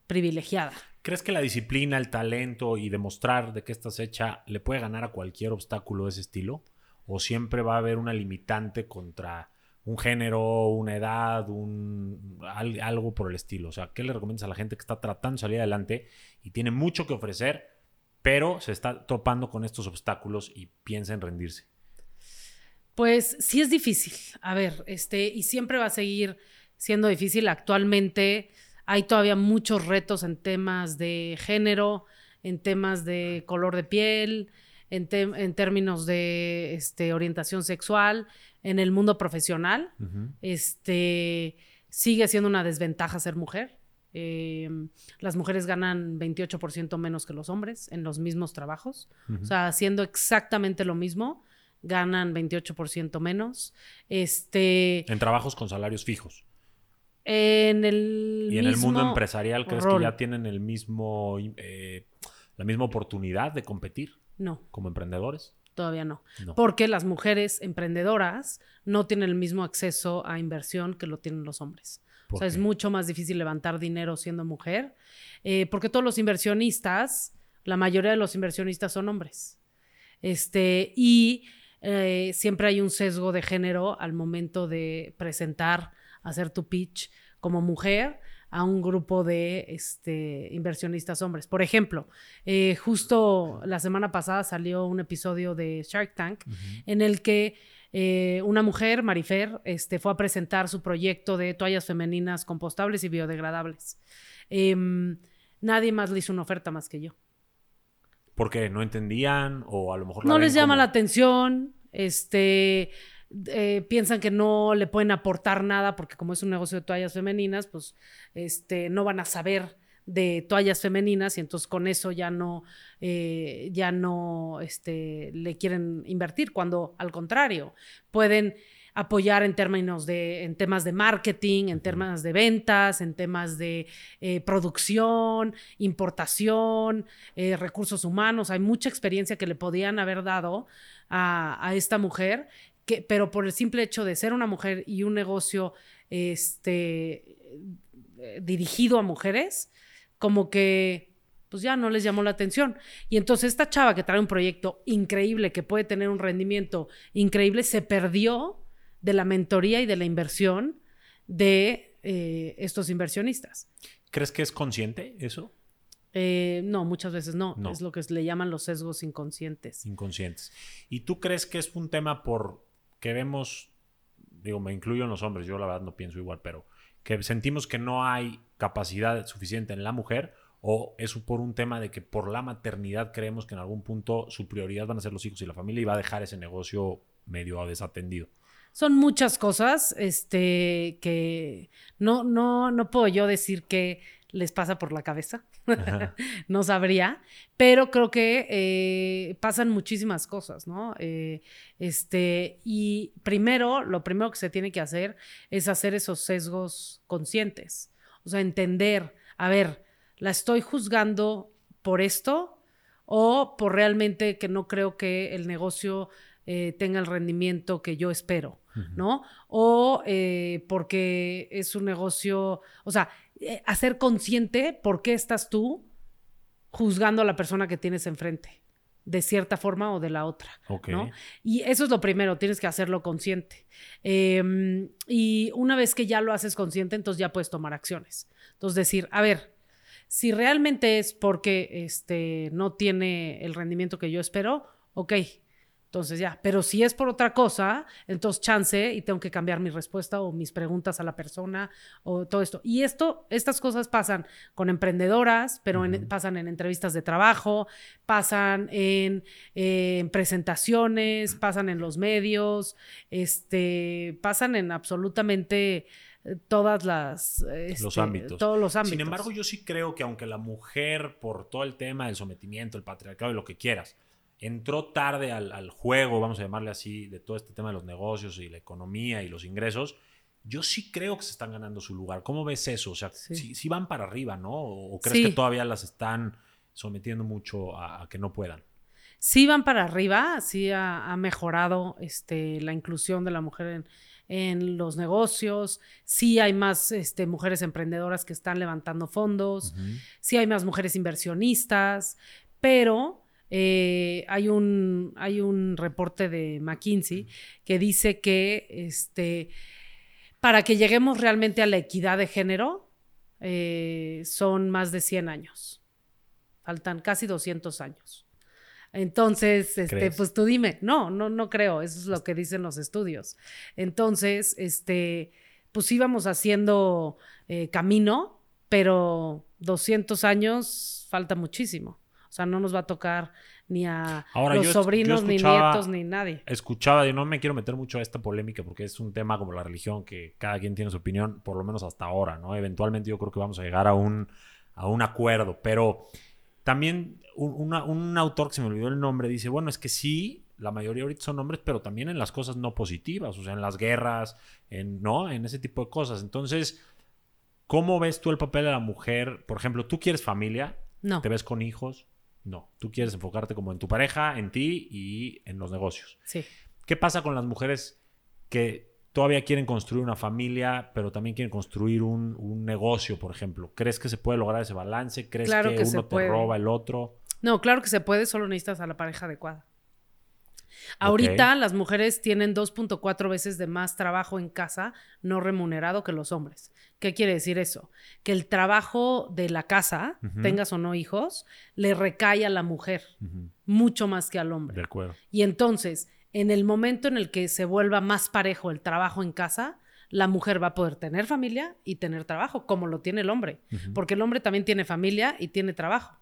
privilegiada ¿Crees que la disciplina, el talento y demostrar de qué estás hecha le puede ganar a cualquier obstáculo de ese estilo? ¿O siempre va a haber una limitante contra un género, una edad, un, algo por el estilo? O sea, ¿qué le recomiendas a la gente que está tratando de salir adelante y tiene mucho que ofrecer, pero se está topando con estos obstáculos y piensa en rendirse? Pues sí es difícil. A ver, este, y siempre va a seguir siendo difícil. Actualmente hay todavía muchos retos en temas de género, en temas de color de piel, en, términos de este, orientación sexual, en el mundo profesional. este, sigue siendo una desventaja ser mujer. Em, las mujeres ganan 28% menos que los hombres en los mismos trabajos. O sea, haciendo exactamente lo mismo, ganan 28% menos. Este, en trabajos con salarios fijos. En el y en el mundo empresarial, ¿crees que ya tienen el mismo, eh, la misma oportunidad de competir? No. ¿Como emprendedores? Todavía no. Porque las mujeres emprendedoras no tienen el mismo acceso a inversión que lo tienen los hombres. O sea, es mucho más difícil levantar dinero siendo mujer, eh, porque todos los inversionistas, la mayoría de los inversionistas son hombres. Este, y eh, siempre hay un sesgo de género al momento de presentar, hacer tu pitch como mujer a un grupo de este, inversionistas hombres. Por ejemplo, eh, justo la semana pasada salió un episodio de Shark Tank en el que eh, una mujer, Marifer, este, fue a presentar su proyecto de toallas femeninas compostables y biodegradables. Em, nadie más le hizo una oferta más que yo. ¿Por qué? ¿No entendían o a lo mejor... no les llama la atención, este... Eh, piensan que no le pueden aportar nada porque como es un negocio de toallas femeninas, pues este, no van a saber de toallas femeninas y entonces con eso ya no, eh, ya no este, le quieren invertir, cuando al contrario, pueden apoyar en términos de, en temas de marketing, en temas de ventas, en temas de eh, producción, importación, eh, recursos humanos. Hay mucha experiencia que le podían haber dado a, a, esta mujer, que, pero por el simple hecho de ser una mujer y un negocio este, dirigido a mujeres, como que pues ya no les llamó la atención. Y entonces esta chava que trae un proyecto increíble, que puede tener un rendimiento increíble, se perdió de la mentoría y de la inversión de eh, estos inversionistas. ¿Crees que es consciente eso? Eh, no, muchas veces no. Es lo que le llaman los sesgos inconscientes. Inconscientes. ¿Y tú crees que es un tema por que vemos, digo, me incluyo en los hombres, yo la verdad no pienso igual, pero que sentimos que no hay capacidad suficiente en la mujer o es por un tema de que por la maternidad creemos que en algún punto su prioridad van a ser los hijos y la familia y va a dejar ese negocio medio desatendido? Son muchas cosas este, que no, no, no puedo yo decir que les pasa por la cabeza. no sabría, pero creo que eh, pasan muchísimas cosas, ¿no? Eh, este, y primero, lo primero que se tiene que hacer es hacer esos sesgos conscientes, o sea, entender, a ver, ¿la estoy juzgando por esto o por realmente que no creo que el negocio eh, tenga el rendimiento que yo espero, ¿no? O porque es un negocio, o sea, eh, hacer consciente por qué estás tú juzgando a la persona que tienes enfrente, de cierta forma o de la otra. ¿no? Y eso es lo primero, tienes que hacerlo consciente. Em, y una vez que ya lo haces consciente, entonces ya puedes tomar acciones. Entonces decir, a ver, si realmente es porque este, no tiene el rendimiento que yo espero, ok, entonces ya, pero si es por otra cosa, entonces chance y tengo que cambiar mi respuesta o mis preguntas a la persona o todo esto. Y esto, estas cosas pasan con emprendedoras, pero pasan en entrevistas de trabajo, pasan en, presentaciones, pasan en los medios, este, pasan en absolutamente eh, todas las los este, ámbitos. Todos los ámbitos. Sin embargo, yo sí creo que aunque la mujer, por todo el tema del sometimiento, el patriarcado y lo que quieras, entró tarde al, juego, vamos a llamarle así, de todo este tema de los negocios y la economía y los ingresos, yo sí creo que se están ganando su lugar. ¿Cómo ves eso? O sea, si, van para arriba, ¿no? ¿O crees que todavía las están sometiendo mucho a, que no puedan? Sí van para arriba, sí ha, mejorado este, la inclusión de la mujer en, los negocios, sí hay más este, mujeres emprendedoras que están levantando fondos, sí hay más mujeres inversionistas, pero eh, hay, un, hay un reporte de McKinsey que dice que este, para que lleguemos realmente a la equidad de género eh, son más de 100 años. Faltan casi 200 años. Entonces, este, pues tú dime, no, no, no creo, eso es lo que dicen los estudios. Entonces, este, pues íbamos haciendo eh, camino, pero 200 años falta muchísimo. O sea, no nos va a tocar ni a los sobrinos, ni nietos, ni nadie. Escuchaba, yo no me quiero meter mucho a esta polémica porque es un tema como la religión que cada quien tiene su opinión, por lo menos hasta ahora, ¿no? Eventualmente yo creo que vamos a llegar a un, a un acuerdo, pero también un, autor que se me olvidó el nombre dice, bueno, es que sí, la mayoría ahorita son hombres, pero también en las cosas no positivas, o sea, en las guerras, en, ¿no? En ese tipo de cosas. Entonces, ¿cómo ves tú el papel de la mujer? Por ejemplo, ¿tú quieres familia? No. ¿Te ves con hijos? No, tú quieres enfocarte como en tu pareja, en ti y en los negocios. Sí. ¿Qué pasa con las mujeres que todavía quieren construir una familia, pero también quieren construir un, negocio, por ejemplo? ¿Crees que se puede lograr ese balance? ¿Crees que, uno te roba el otro? No, claro que se puede, solo necesitas a la pareja adecuada. Ahorita las mujeres tienen 2.4 veces de más trabajo en casa no remunerado que los hombres. ¿Qué quiere decir eso? Que el trabajo de la casa, tengas o no hijos, le recae a la mujer mucho más que al hombre. De acuerdo. Y entonces, en el momento en el que se vuelva más parejo el trabajo en casa, la mujer va a poder tener familia y tener trabajo, como lo tiene el hombre. Porque el hombre también tiene familia y tiene trabajo.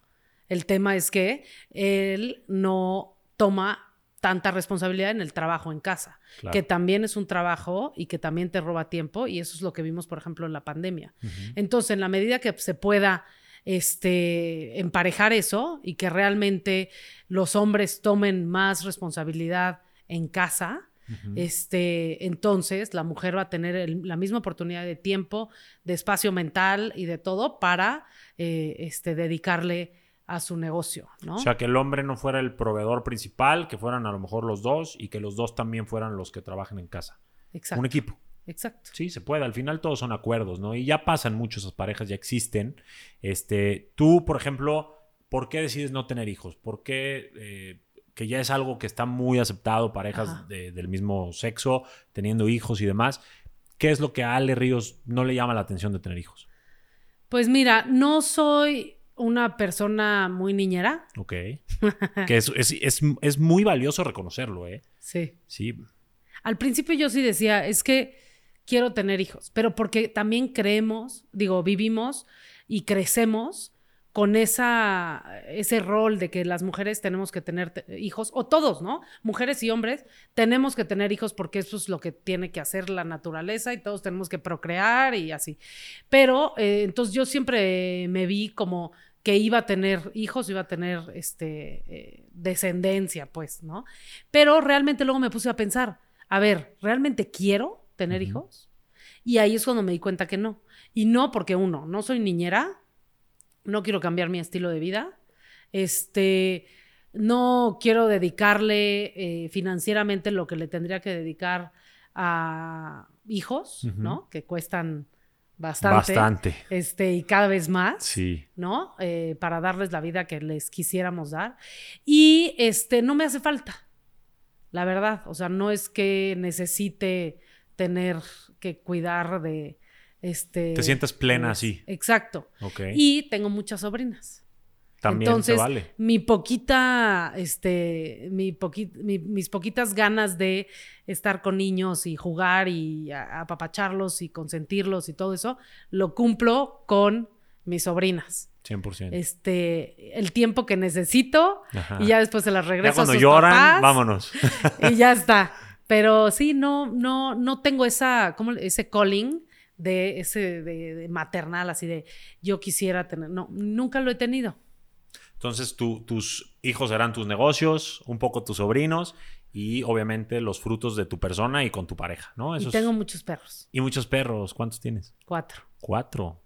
El tema es que él no toma tanta responsabilidad en el trabajo en casa, que también es un trabajo y que también te roba tiempo y eso es lo que vimos, por ejemplo, en la pandemia. Entonces, en la medida que se pueda este, emparejar eso y que realmente los hombres tomen más responsabilidad en casa, este, entonces la mujer va a tener la misma oportunidad de tiempo, de espacio mental y de todo para eh, este, dedicarle a su negocio, ¿no? O sea, que el hombre no fuera el proveedor principal, que fueran a lo mejor los dos y que los dos también fueran los que trabajen en casa. Exacto. Un equipo. Exacto. Sí, se puede. Al final todos son acuerdos, ¿no? Y ya pasan mucho esas parejas, ya existen. Este, tú, por ejemplo, ¿por qué decides no tener hijos? ¿Por qué, eh, que ya es algo que está muy aceptado, parejas del mismo sexo, teniendo hijos y demás? ¿Qué es lo que a Ale Ríos no le llama la atención de tener hijos? Pues mira, no soy una persona muy niñera. Ok. que es, es, es, muy valioso reconocerlo, ¿eh? Sí. Sí. Al principio yo sí decía, es que quiero tener hijos, pero porque también creemos, digo, vivimos y crecemos con esa, ese rol de que las mujeres tenemos que tener hijos, o todos, ¿no? Mujeres y hombres, tenemos que tener hijos porque eso es lo que tiene que hacer la naturaleza y todos tenemos que procrear y así. Pero eh, entonces yo siempre me vi como que iba a tener hijos, iba a tener este, eh, descendencia, pues, ¿no? Pero realmente luego me puse a pensar, a ver, ¿realmente quiero tener hijos? Y ahí es cuando me di cuenta que no. Y no porque uno, no soy niñera, no quiero cambiar mi estilo de vida, este, no quiero dedicarle eh, financieramente lo que le tendría que dedicar a hijos, ¿no? Que cuestan bastante. Bastante. Este, y cada vez más. Sí. ¿No? Eh, para darles la vida que les quisiéramos dar. Y este, no me hace falta. La verdad. O sea, no es que necesite tener que cuidar de este, Te sientes plena así. Exacto. Okay. Y tengo muchas sobrinas. También Entonces, vale. mi poquita, este, mi mis poquitas ganas de estar con niños y jugar y apapacharlos y consentirlos y todo eso, lo cumplo con mis sobrinas. 100%. Este, el tiempo que necesito y ya después se las regreso ya cuando a sus lloran, vámonos. y ya está. Pero sí, no, no, no tengo esa, como ese calling de ese de, maternal, así de yo quisiera tener. No, nunca lo he tenido. Entonces, tus hijos serán tus negocios, un poco tus sobrinos y obviamente los frutos de tu persona y con tu pareja, ¿no? y tengo muchos perros. Y muchos perros. ¿Cuántos tienes? Cuatro. Cuatro.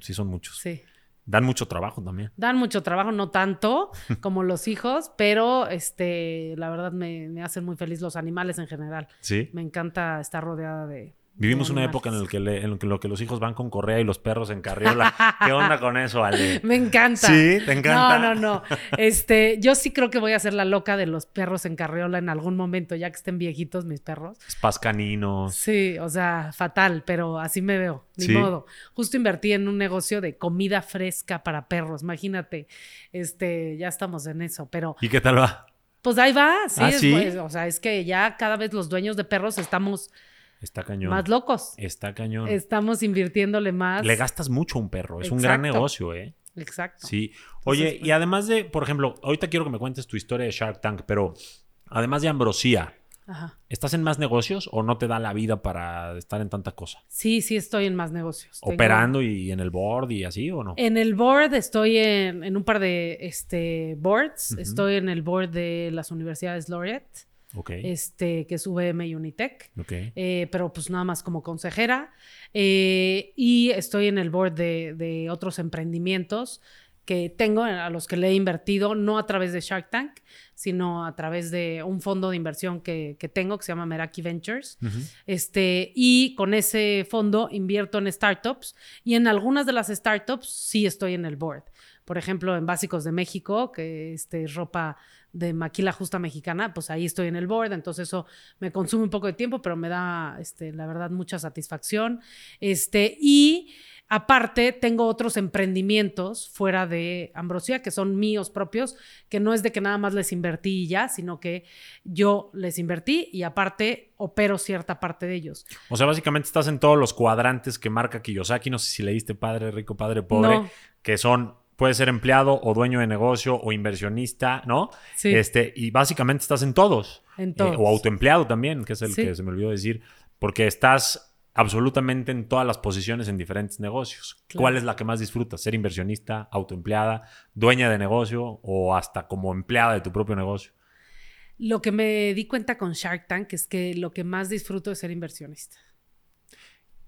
Sí, son muchos. Sí. Dan mucho trabajo también. Dan mucho trabajo, no tanto como los hijos, pero este, la verdad me, me, hacen muy feliz los animales en general. Sí. Me encanta estar rodeada de, Vivimos una época en la que, en lo que los hijos van con correa y los perros en carriola. ¿Qué onda con eso, Ale? Me encanta. Sí, te encanta. No, no, no. Este, yo sí creo que voy a ser la loca de los perros en carriola en algún momento, ya que estén viejitos mis perros. Spas caninos. Sí, o sea, fatal, pero así me veo, ni modo. Justo invertí en un negocio de comida fresca para perros. Imagínate, este, ya estamos en eso, pero. ¿Y qué tal va? Pues ahí va, sí, ¿Ah, sí? o sea, es que ya cada vez los dueños de perros estamos Está cañón. Más locos. Está cañón. Estamos invirtiéndole más. Le gastas mucho a un perro. Es un gran negocio, ¿eh? Exacto. Sí. Oye, y además de, por ejemplo, ahorita quiero que me cuentes tu historia de Shark Tank, pero además de Ambrosía, ¿estás en más negocios o no te da la vida para estar en tanta cosa? Sí, sí estoy en más negocios. ¿Operando y en el board y así o no? En el board estoy en, un par de este, boards. Estoy en el board de las universidades Laureate este, que es VM y Unitec, eh, pero pues nada más como consejera. Eh, y estoy en el board de, otros emprendimientos que tengo, a los que le he invertido, no a través de Shark Tank, sino a través de un fondo de inversión que, tengo que se llama Meraki Ventures. este, y con ese fondo invierto en startups y en algunas de las startups sí estoy en el board. Por ejemplo, en Básicos de México, que este, es ropa de maquila justa mexicana, pues ahí estoy en el board, entonces eso me consume un poco de tiempo, pero me da, este, la verdad, mucha satisfacción. Este, y aparte, tengo otros emprendimientos fuera de Ambrosia, que son míos propios, que no es de que nada más les invertí y ya, sino que yo les invertí y aparte opero cierta parte de ellos. O sea, básicamente estás en todos los cuadrantes que marca Kiyosaki, no sé si leíste Padre Rico, Padre Pobre, que son puede ser empleado o dueño de negocio o inversionista, ¿no? Sí. Este, y básicamente estás en todos. En eh, todos. o autoempleado también, que es el que se me olvidó decir, porque estás absolutamente en todas las posiciones en diferentes negocios. ¿Cuál es la que más disfrutas? ¿Ser inversionista, autoempleada, dueña de negocio o hasta como empleada de tu propio negocio? Lo que me di cuenta con Shark Tank es que lo que más disfruto es ser inversionista.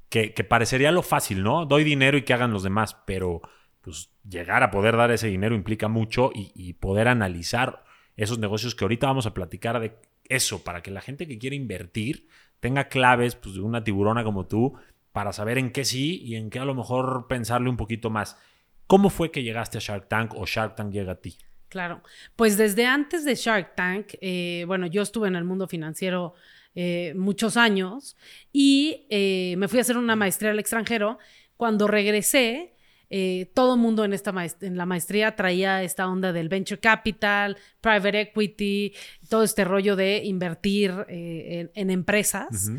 Que, que parecería lo fácil, ¿no? Doy dinero y que hagan los demás, pero pues llegar a poder dar ese dinero implica mucho y, poder analizar esos negocios que ahorita vamos a platicar de eso, para que la gente que quiere invertir tenga claves pues, de una tiburona como tú para saber en qué sí y en qué a lo mejor pensarle un poquito más. ¿Cómo fue que llegaste a Shark Tank o Shark Tank llega a ti? Claro, pues desde antes de Shark Tank, eh, bueno, yo estuve en el mundo financiero eh, muchos años y eh, me fui a hacer una maestría al extranjero. Cuando regresé, eh, todo el mundo en, esta en la maestría traía esta onda del venture capital, private equity, todo este rollo de invertir en, empresas.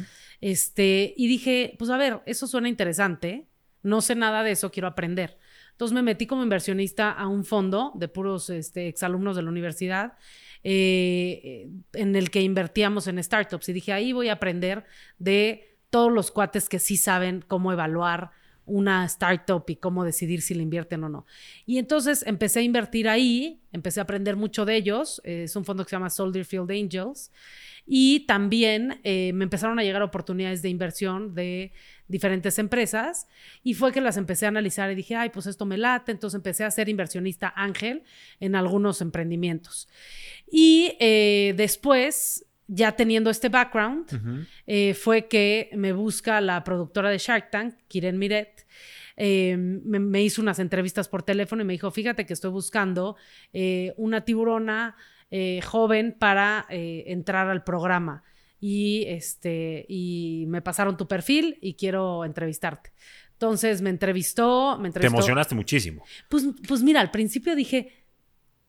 este, y dije, pues a ver, eso suena interesante, no sé nada de eso, quiero aprender. Entonces me metí como inversionista a un fondo de puros este, exalumnos de la universidad eh, en el que invertíamos en startups y dije, ahí voy a aprender de todos los cuates que sí saben cómo evaluar una startup y cómo decidir si le invierten o no. Y entonces empecé a invertir ahí, empecé a aprender mucho de ellos. es un fondo que se llama Soldier Field Angels. Y también eh, me empezaron a llegar oportunidades de inversión de diferentes empresas y fue que las empecé a analizar y dije, ay, pues esto me late, entonces empecé a ser inversionista ángel en algunos emprendimientos. Y eh, después, ya teniendo este background, eh, fue que me busca la productora de Shark Tank, Kiren Miret, eh, me, hizo unas entrevistas por teléfono y me dijo, fíjate que estoy buscando una tiburona joven para entrar al programa y, este, y me pasaron tu perfil y quiero entrevistarte. Entonces me entrevistó, me entrevistó. Te emocionaste muchísimo. Pues, pues mira, al principio dije,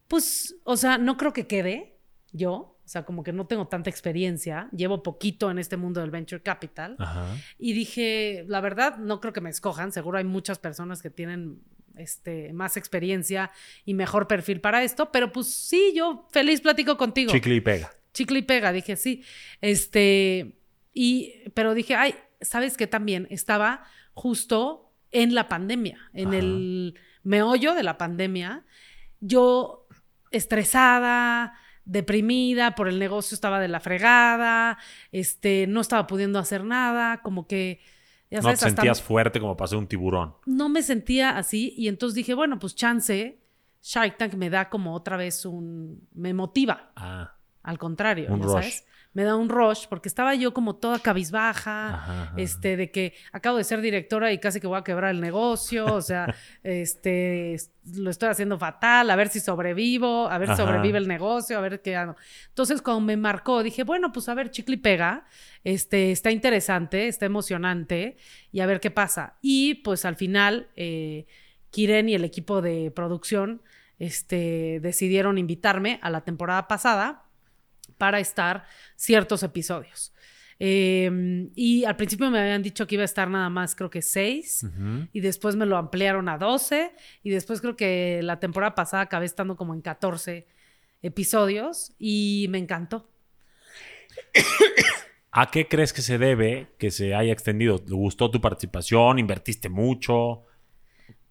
pues, o sea, no creo que quede yo. O sea, como que no tengo tanta experiencia, llevo poquito en este mundo del venture capital. Y dije, la verdad, no creo que me escojan, seguro hay muchas personas que tienen este, más experiencia y mejor perfil para esto, pero pues sí, yo feliz platico contigo. Chicle y pega chicle y pega, dije, sí. Este, y, pero dije, ay, ¿sabes qué también? Estaba justo en la pandemia, en el meollo de la pandemia. Yo estresada, deprimida por el negocio, estaba de la fregada, este, no estaba pudiendo hacer nada, como que... Ya sabes, no te sentías fuerte como pasé un tiburón. No me sentía así y entonces dije, bueno, pues chance, Shark Tank me da como otra vez un... me motiva. Ah. Al contrario, ¿sabes? Me da un rush porque estaba yo como toda cabizbaja, este, de que acabo de ser directora y casi que voy a quebrar el negocio, o sea, este, lo estoy haciendo fatal, a ver si sobrevivo, a ver si sobrevive el negocio, a ver qué hago. Entonces, cuando me marcó, dije, bueno, pues a ver, chicle y pega, este, está interesante, está emocionante y a ver qué pasa. Y pues al final, eh, Kiren y el equipo de producción, este, decidieron invitarme a la temporada pasada para estar ciertos episodios. Em, y al principio me habían dicho que iba a estar nada más, creo que seis, y después me lo ampliaron a 12, y después creo que la temporada pasada acabé estando como en 14 episodios, y me encantó. ¿A qué crees que se debe que se haya extendido? ¿Te gustó tu participación? ¿Invertiste mucho?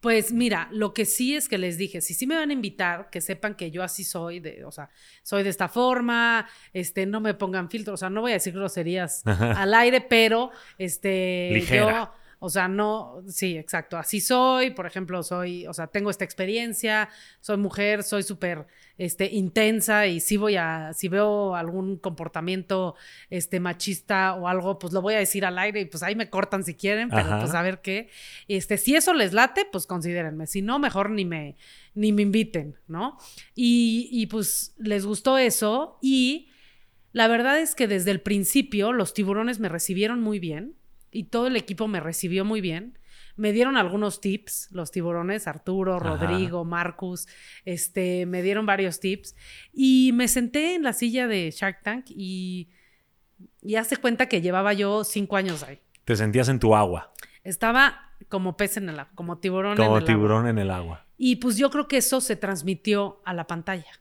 Pues mira, lo que sí es que les dije, si sí me van a invitar, que sepan que yo así soy, de, o sea, soy de esta forma, este, no me pongan filtros, o sea, no voy a decir groserías al aire, pero este, Ligera. O sea, no, sí, exacto, así soy, por ejemplo, soy, o sea, tengo esta experiencia, soy mujer, soy súper este, intensa y si voy a, si veo algún comportamiento este, machista o algo, pues lo voy a decir al aire y pues ahí me cortan si quieren, pero pues a ver qué. Este, si eso les late, pues considérenme, si no, mejor ni me, ni me inviten, ¿no? Y, y pues les gustó eso y la verdad es que desde el principio los tiburones me recibieron muy bien y todo el equipo me recibió muy bien. Me dieron algunos tips, los tiburones, Arturo, Rodrigo, Marcus, este, me dieron varios tips y me senté en la silla de Shark Tank y, y hace cuenta que llevaba yo cinco años ahí. Te sentías en tu agua. Estaba como pez en el agua, como tiburón en el tiburón en el agua. Y pues yo creo que eso se transmitió a la pantalla.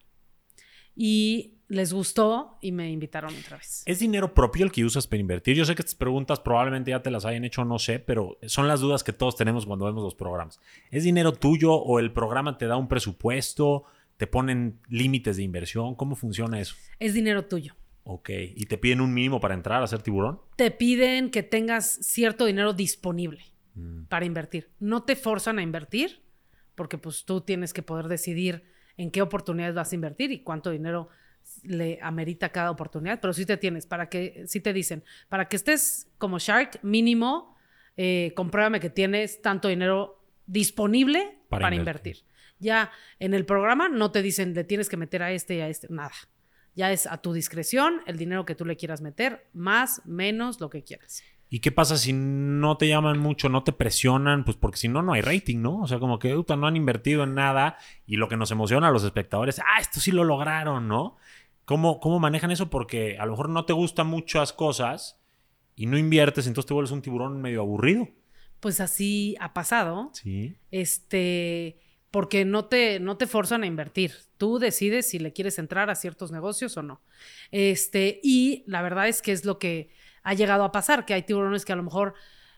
Y les gustó y me invitaron otra vez. ¿Es dinero propio el que usas para invertir? Yo sé que estas preguntas probablemente ya te las hayan hecho, no sé, pero son las dudas que todos tenemos cuando vemos los programas. ¿Es dinero tuyo o el programa te da un presupuesto? ¿Te ponen límites de inversión? ¿Cómo funciona eso? Es dinero tuyo. Ok. ¿Y te piden un mínimo para entrar a ser tiburón? Te piden que tengas cierto dinero disponible mm. para invertir. No te forzan a invertir porque pues tú tienes que poder decidir en qué oportunidades vas a invertir y cuánto dinero le amerita cada oportunidad, pero sí te tienes, para que, sí te dicen, para que estés como Shark, mínimo, eh, compruébame que tienes tanto dinero disponible para, invertir. Ya en el programa no te dicen, le tienes que meter a este y a este, nada. Ya es a tu discreción el dinero que tú le quieras meter, más, menos, lo que quieras. ¿Y qué pasa si no te llaman mucho, no te presionan? Pues porque si no, no hay rating, ¿no? O sea, como que no han invertido en nada y lo que nos emociona a los espectadores, ah, esto sí lo lograron, ¿no? ¿Cómo, ¿Cómo manejan eso? Porque a lo mejor no te gustan muchas cosas y no inviertes, entonces te vuelves un tiburón medio aburrido. Pues así ha pasado. Sí. Este, porque no te, no te forzan a invertir. Tú decides si le quieres entrar a ciertos negocios o no. Este, y la verdad es que es lo que ha llegado a pasar, que hay tiburones que a lo mejor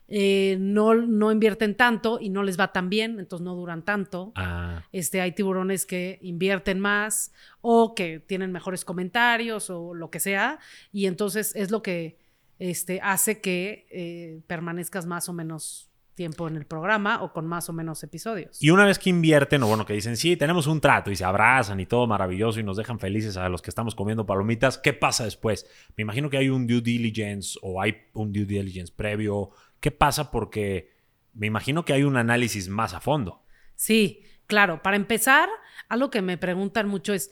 eh, no, no, invierten tanto y no les va tan bien, entonces no duran tanto. Ah. Este, hay tiburones que invierten más o que tienen mejores comentarios o lo que sea, y entonces es lo que este, hace que eh, permanezcas más o menos tiempo en el programa o con más o menos episodios. Y una vez que invierten, o bueno, que dicen, sí, tenemos un trato y se abrazan y todo maravilloso y nos dejan felices a los que estamos comiendo palomitas, ¿qué pasa después? Me imagino que hay un due diligence o hay un due diligence previo. ¿Qué pasa? Porque me imagino que hay un análisis más a fondo. Sí, claro. Para empezar, algo que me preguntan mucho es,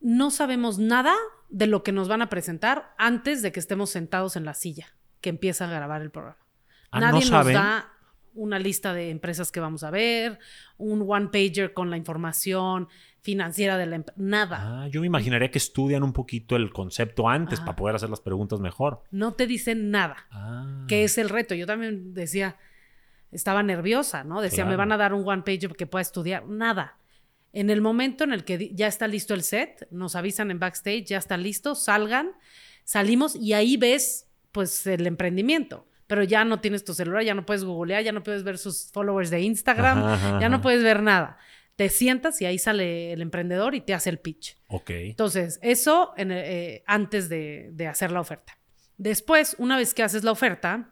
no sabemos nada de lo que nos van a presentar antes de que estemos sentados en la silla que empieza a grabar el programa. Ah, Nadie no nos da una lista de empresas que vamos a ver, un one pager con la información financiera de la empresa, nada. Ah, yo me imaginaría que estudian un poquito el concepto antes para poder hacer las preguntas mejor. No te dicen nada, Ah. que es el reto. Yo también decía, estaba nerviosa, ¿no? Decía, me van a dar un one pager que pueda estudiar, nada. En el momento en el que ya está listo el set, nos avisan en backstage, ya está listo, salgan, salimos y ahí ves pues el emprendimiento. Pero ya no tienes tu celular, ya no puedes googlear, ya no puedes ver sus followers de Instagram, Ajá, ajá, ya no puedes ver nada. Te sientas y ahí sale el emprendedor y te hace el pitch. Ok. Entonces, eso en el- eh, antes de, de hacer la oferta. Después, una vez que haces la oferta,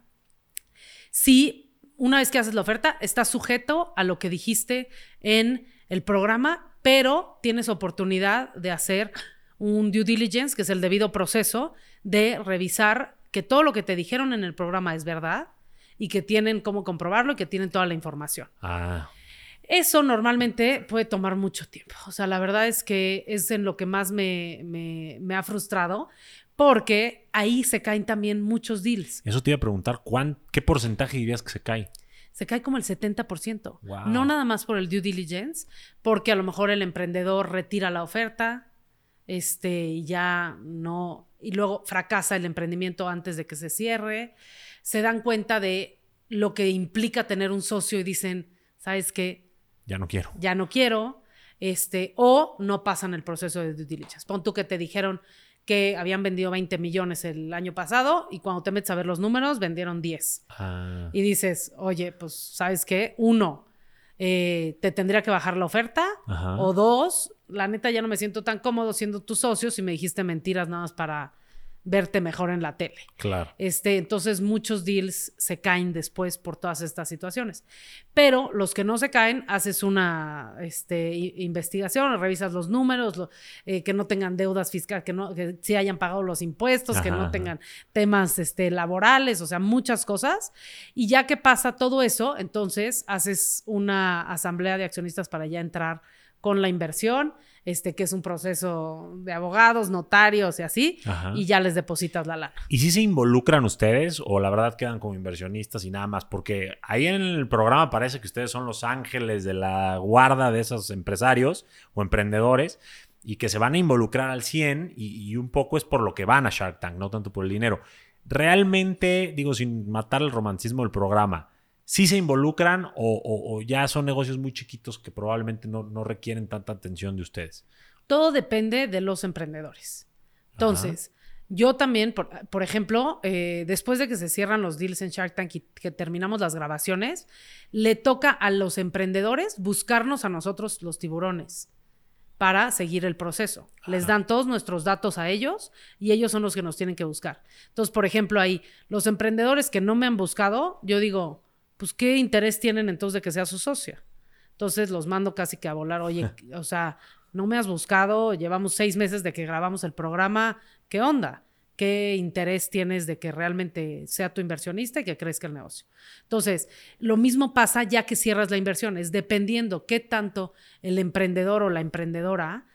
sí, una vez que haces la oferta, estás sujeto a lo que dijiste en el programa, pero tienes oportunidad de hacer un due diligence, que es el debido proceso, de revisar que todo lo que te dijeron en el programa es verdad y que tienen cómo comprobarlo y que tienen toda la información. Ah, Eso normalmente puede tomar mucho tiempo. O sea, la verdad es que es en lo que más me, me- me ha frustrado, porque ahí se caen también muchos deals. eso te iba a preguntar, ¿cuán, ¿qué porcentaje dirías que se cae? Se cae como el 70%. Wow. No nada más por el due diligence, porque a lo mejor el emprendedor retira la oferta, este, y ya no, y luego fracasa el emprendimiento antes de que se cierre. Se dan cuenta de lo que implica tener un socio y dicen, ¿sabes qué? Ya no quiero. ya no quiero, este, o no pasan el proceso de due diligence. Pon tú que te dijeron que habían vendido 20 millones el año pasado y cuando te metes a ver los números vendieron 10. Ah, Y dices, oye, pues, ¿sabes qué? Uno, eh, te tendría que bajar la oferta. Ajá. O dos, la neta ya no me siento tan cómodo siendo tu socio si me dijiste mentiras nada más para verte mejor en la tele. claro. Este, entonces muchos deals se caen después por todas estas situaciones. Pero los que no se caen, haces una este, investigación, revisas los números, lo- eh, que no tengan deudas fiscales, que, no, que sí hayan pagado los impuestos, que no ajá. tengan temas este, laborales, o sea, muchas cosas. Y ya que pasa todo eso, entonces haces una asamblea de accionistas para ya entrar con la inversión, este, que es un proceso de abogados, notarios y así, Ajá. y ya les depositas la lana. ¿Y si se involucran ustedes o la verdad quedan como inversionistas y nada más? Porque ahí en el programa parece que ustedes son los ángeles de la guarda de esos empresarios o emprendedores y que se van a involucrar al 100 y, y un poco es por lo que van a Shark Tank, no tanto por el dinero. Realmente, digo, sin matar el romanticismo del programa, ¿sí se involucran o, o- o ya son negocios muy chiquitos que probablemente no, no requieren tanta atención de ustedes? todo depende de los emprendedores. Entonces, yo también, por, por ejemplo, eh, después de que se cierran los deals en Shark Tank y que terminamos las grabaciones, le toca a los emprendedores buscarnos a nosotros los tiburones para seguir el proceso. Les dan todos nuestros datos a ellos y ellos son los que nos tienen que buscar. Entonces, por ejemplo, ahí, los emprendedores que no me han buscado, yo digo, pues, ¿qué interés tienen entonces de que sea su socia? Entonces los mando casi que a volar, oye, o sea, no me has buscado, llevamos seis meses de que grabamos el programa, ¿qué onda? ¿Qué interés tienes de que realmente sea tu inversionista y que crezca el negocio? Entonces, lo mismo pasa ya que cierras la inversión, es dependiendo qué tanto el emprendedor o la emprendedora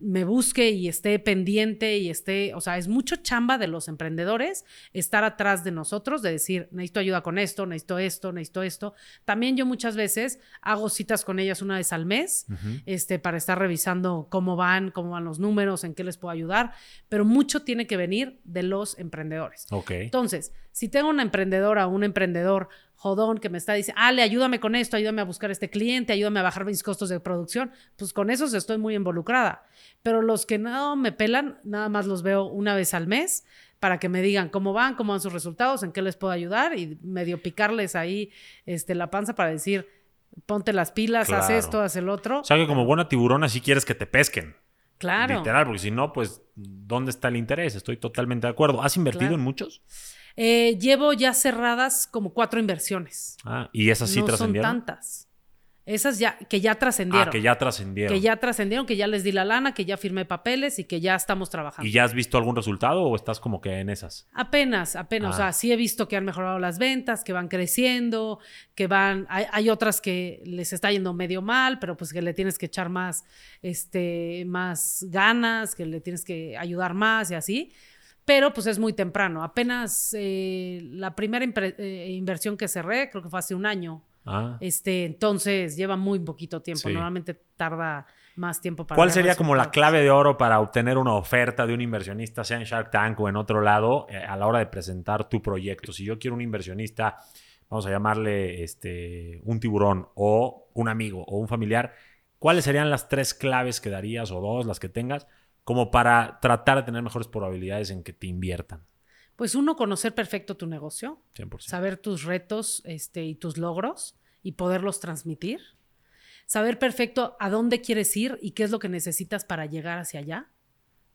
me busque y esté pendiente y esté, o sea, es mucho chamba de los emprendedores estar atrás de nosotros, de decir, necesito ayuda con esto, necesito esto, necesito esto. También yo muchas veces hago citas con ellas una vez al mes, este, para estar revisando cómo van, cómo van los números, en qué les puedo ayudar, pero mucho tiene que venir de los emprendedores. Entonces, si tengo una emprendedora o un emprendedor jodón que me está diciendo, Ale, ayúdame con esto, ayúdame a buscar este cliente, ayúdame a bajar mis costos de producción, pues con esos estoy muy involucrada. Pero los que no me pelan, nada más los veo una vez al mes para que me digan cómo van, cómo van sus resultados, en qué les puedo ayudar y medio picarles ahí este, la panza para decir, ponte las pilas, haz esto, haz el otro. O sea que como buena tiburona sí quieres que te pesquen. Claro. Literal, porque si no, pues, ¿dónde está el interés? Estoy totalmente de acuerdo. ¿Has invertido en muchos? Eh, llevo ya cerradas como cuatro inversiones. Ah, ¿y esas sí no trascendieron? son tantas. Esas ya, que ya trascendieron. Ah, que ya trascendieron. Que ya trascendieron, que ya les di la lana, que ya firmé papeles y que ya estamos trabajando. ¿Y ya has visto algún resultado o estás como que en esas? Apenas, apenas. O sea, ah. sí he visto que han mejorado las ventas, que van creciendo, que van. Hay, otras que les está yendo medio mal, pero pues que le tienes que echar más, este, más ganas, que le tienes que ayudar más y así pero pues es muy temprano. Apenas eh, la primera eh, inversión que cerré, creo que fue hace un año. Ah. Este, entonces lleva muy poquito tiempo. Normalmente tarda más tiempo para. ¿Cuál sería como la clave de oro para obtener una oferta de un inversionista, sea en Shark Tank o en otro lado, eh, a la hora de presentar tu proyecto? Si yo quiero un inversionista, vamos a llamarle este, un tiburón o un amigo o un familiar, ¿cuáles serían las tres claves que darías o dos, las que tengas? Como para tratar de tener mejores probabilidades en que te inviertan? Pues uno, conocer perfecto tu negocio, 100%. saber tus retos este, y tus logros y poderlos transmitir. Saber perfecto a dónde quieres ir y qué es lo que necesitas para llegar hacia allá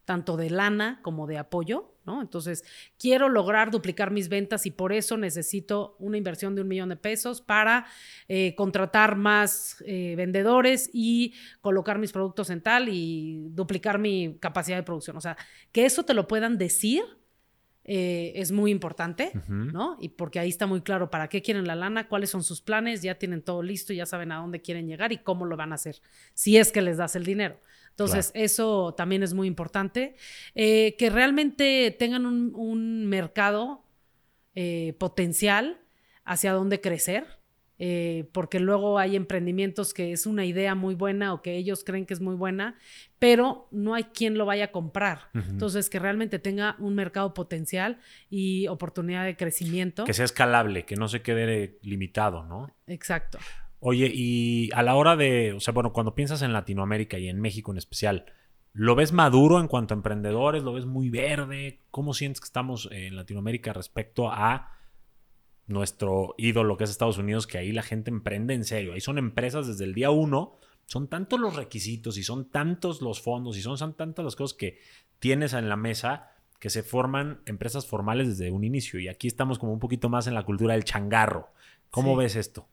tanto de lana como de apoyo, ¿no? Entonces, quiero lograr duplicar mis ventas y por eso necesito una inversión de un millón de pesos para eh, contratar más eh, vendedores y colocar mis productos en tal y duplicar mi capacidad de producción. O sea, que eso te lo puedan decir eh, es muy importante, ¿no? Y porque ahí está muy claro para qué quieren la lana, cuáles son sus planes, ya tienen todo listo, ya saben a dónde quieren llegar y cómo lo van a hacer, si es que les das el dinero. Entonces, eso también es muy importante. Eh, que realmente tengan un, mercado eh, potencial hacia dónde crecer. Eh, porque luego hay emprendimientos que es una idea muy buena o que ellos creen que es muy buena, pero no hay quien lo vaya a comprar. Entonces, que realmente tenga un mercado potencial y oportunidad de crecimiento. Que sea escalable, que no se quede limitado, ¿no? Exacto. Oye, y a la hora de, o sea, bueno, cuando piensas en Latinoamérica y en México en especial, ¿lo ves maduro en cuanto a emprendedores? ¿Lo ves muy verde? ¿Cómo sientes que estamos en Latinoamérica respecto a nuestro ídolo que es Estados Unidos, que ahí la gente emprende en serio? Ahí son empresas desde el día uno, son tantos los requisitos y son tantos los fondos y son, tantas las cosas que tienes en la mesa que se forman empresas formales desde un inicio. Y aquí estamos como un poquito más en la cultura del changarro. ¿Cómo ves esto?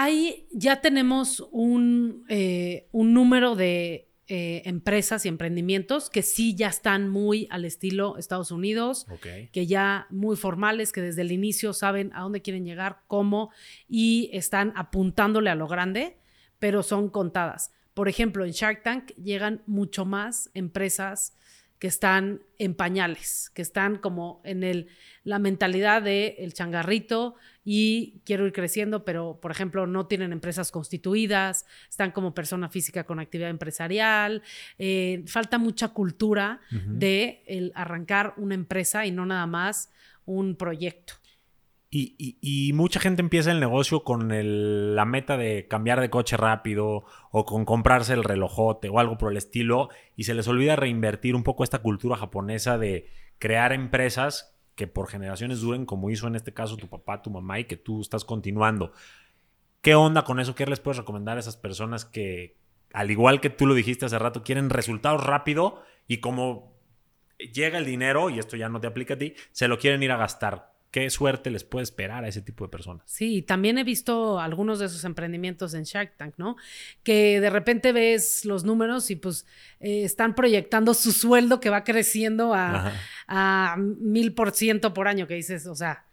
Ahí ya tenemos un, eh, un número de eh, empresas y emprendimientos que sí ya están muy al estilo Estados Unidos, que ya muy formales, que desde el inicio saben a dónde quieren llegar, cómo, y están apuntándole a lo grande, pero son contadas. Por ejemplo, en Shark Tank llegan mucho más empresas que están en pañales, que están como en el, la mentalidad de el changarrito y quiero ir creciendo, pero por ejemplo no tienen empresas constituidas, están como persona física con actividad empresarial, eh, falta mucha cultura de el arrancar una empresa y no nada más un proyecto. Y, mucha gente empieza el negocio con la meta de cambiar de coche rápido o con comprarse el relojote o algo por el estilo y se les olvida reinvertir un poco esta cultura japonesa de crear empresas que por generaciones duren como hizo en este caso tu papá, tu mamá y que tú estás continuando. ¿Qué onda con eso? ¿Qué les puedes recomendar a esas personas que, al igual que tú lo dijiste hace rato, quieren resultados rápido y como llega el dinero, y esto ya no te aplica a ti, se lo quieren ir a gastar? Qué suerte les puede esperar a ese tipo de personas. Sí, también he visto algunos de esos emprendimientos en Shark Tank, ¿no? Que de repente ves los números y pues eh, están proyectando su sueldo que va creciendo a, mil por ciento por año, que dices, o sea,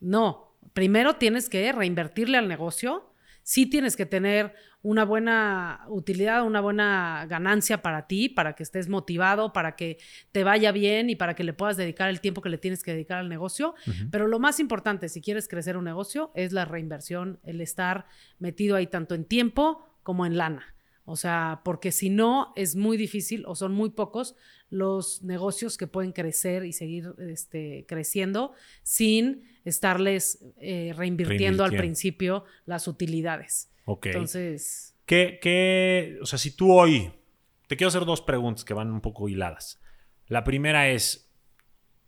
no, primero tienes que reinvertirle al negocio. Sí tienes que tener una buena utilidad, una buena ganancia para ti, para que estés motivado, para que te vaya bien y para que le puedas dedicar el tiempo que le tienes que dedicar al negocio. Pero lo más importante, si quieres crecer un negocio, es la reinversión, el estar metido ahí tanto en tiempo como en lana. O sea, porque si no, es muy difícil o son muy pocos los negocios que pueden crecer y seguir este, creciendo sin estarles eh, reinvirtiendo, al principio las utilidades. Ok. Entonces. ¿Qué, ¿Qué, o sea, si tú hoy. Te quiero hacer dos preguntas que van un poco hiladas. La primera es.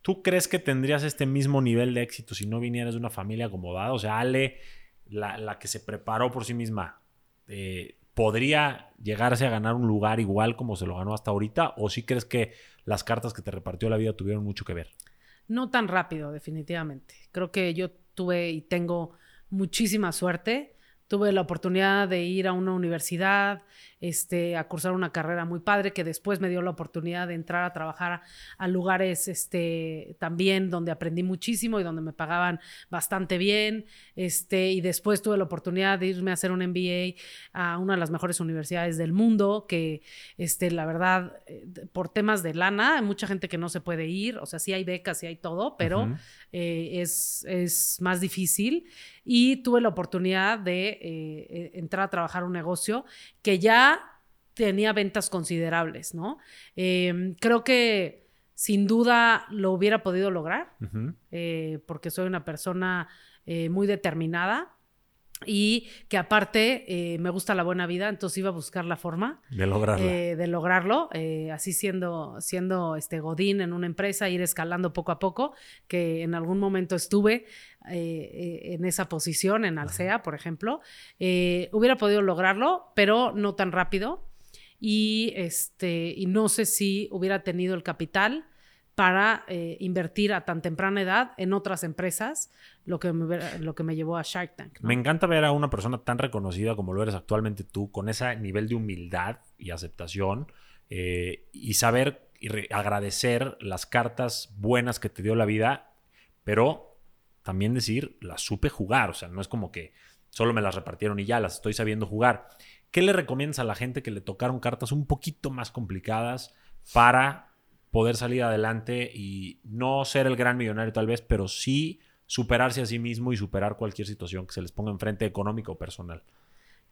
¿Tú crees que tendrías este mismo nivel de éxito si no vinieras de una familia acomodada? O sea, Ale, la, que se preparó por sí misma, eh, ¿podría llegarse a ganar un lugar igual como se lo ganó hasta ahorita? ¿O sí crees que las cartas que te repartió la vida tuvieron mucho que ver? No tan rápido, definitivamente. Creo que yo tuve y tengo muchísima suerte tuve la oportunidad de ir a una universidad, este, a cursar una carrera muy padre, que después me dio la oportunidad de entrar a trabajar a, lugares este, también donde aprendí muchísimo y donde me pagaban bastante bien. Este, y después tuve la oportunidad de irme a hacer un MBA a una de las mejores universidades del mundo, que este, la verdad, eh, por temas de lana, hay mucha gente que no se puede ir, o sea, sí hay becas, sí hay todo, pero eh, es, es más difícil y tuve la oportunidad de eh, entrar a trabajar un negocio que ya tenía ventas considerables, ¿no? Em, creo que sin duda lo hubiera podido lograr, eh, porque soy una persona muy determinada y que aparte eh, me gusta la buena vida, entonces iba a buscar la forma de lograrlo. Eh, de lograrlo, eh, así siendo, siendo este Godín en una empresa, ir escalando poco a poco, que en algún momento estuve en esa posición, en Alsea, por ejemplo, hubiera podido lograrlo, pero no tan rápido. Y, este, y no sé si hubiera tenido el capital para eh, invertir a tan temprana edad en otras empresas, lo que me, lo que me llevó a Shark Tank. Me encanta ver a una persona tan reconocida como lo eres actualmente tú, con ese nivel de humildad y aceptación, eh, y saber y agradecer las cartas buenas que te dio la vida, pero también decir, las supe jugar, o sea, no es como que solo me las repartieron y ya las estoy sabiendo jugar. ¿Qué le recomiendas a la gente que le tocaron cartas un poquito más complicadas para poder salir adelante y no ser el gran millonario tal vez, pero sí superarse a sí mismo y superar cualquier situación que se les ponga enfrente económico o personal.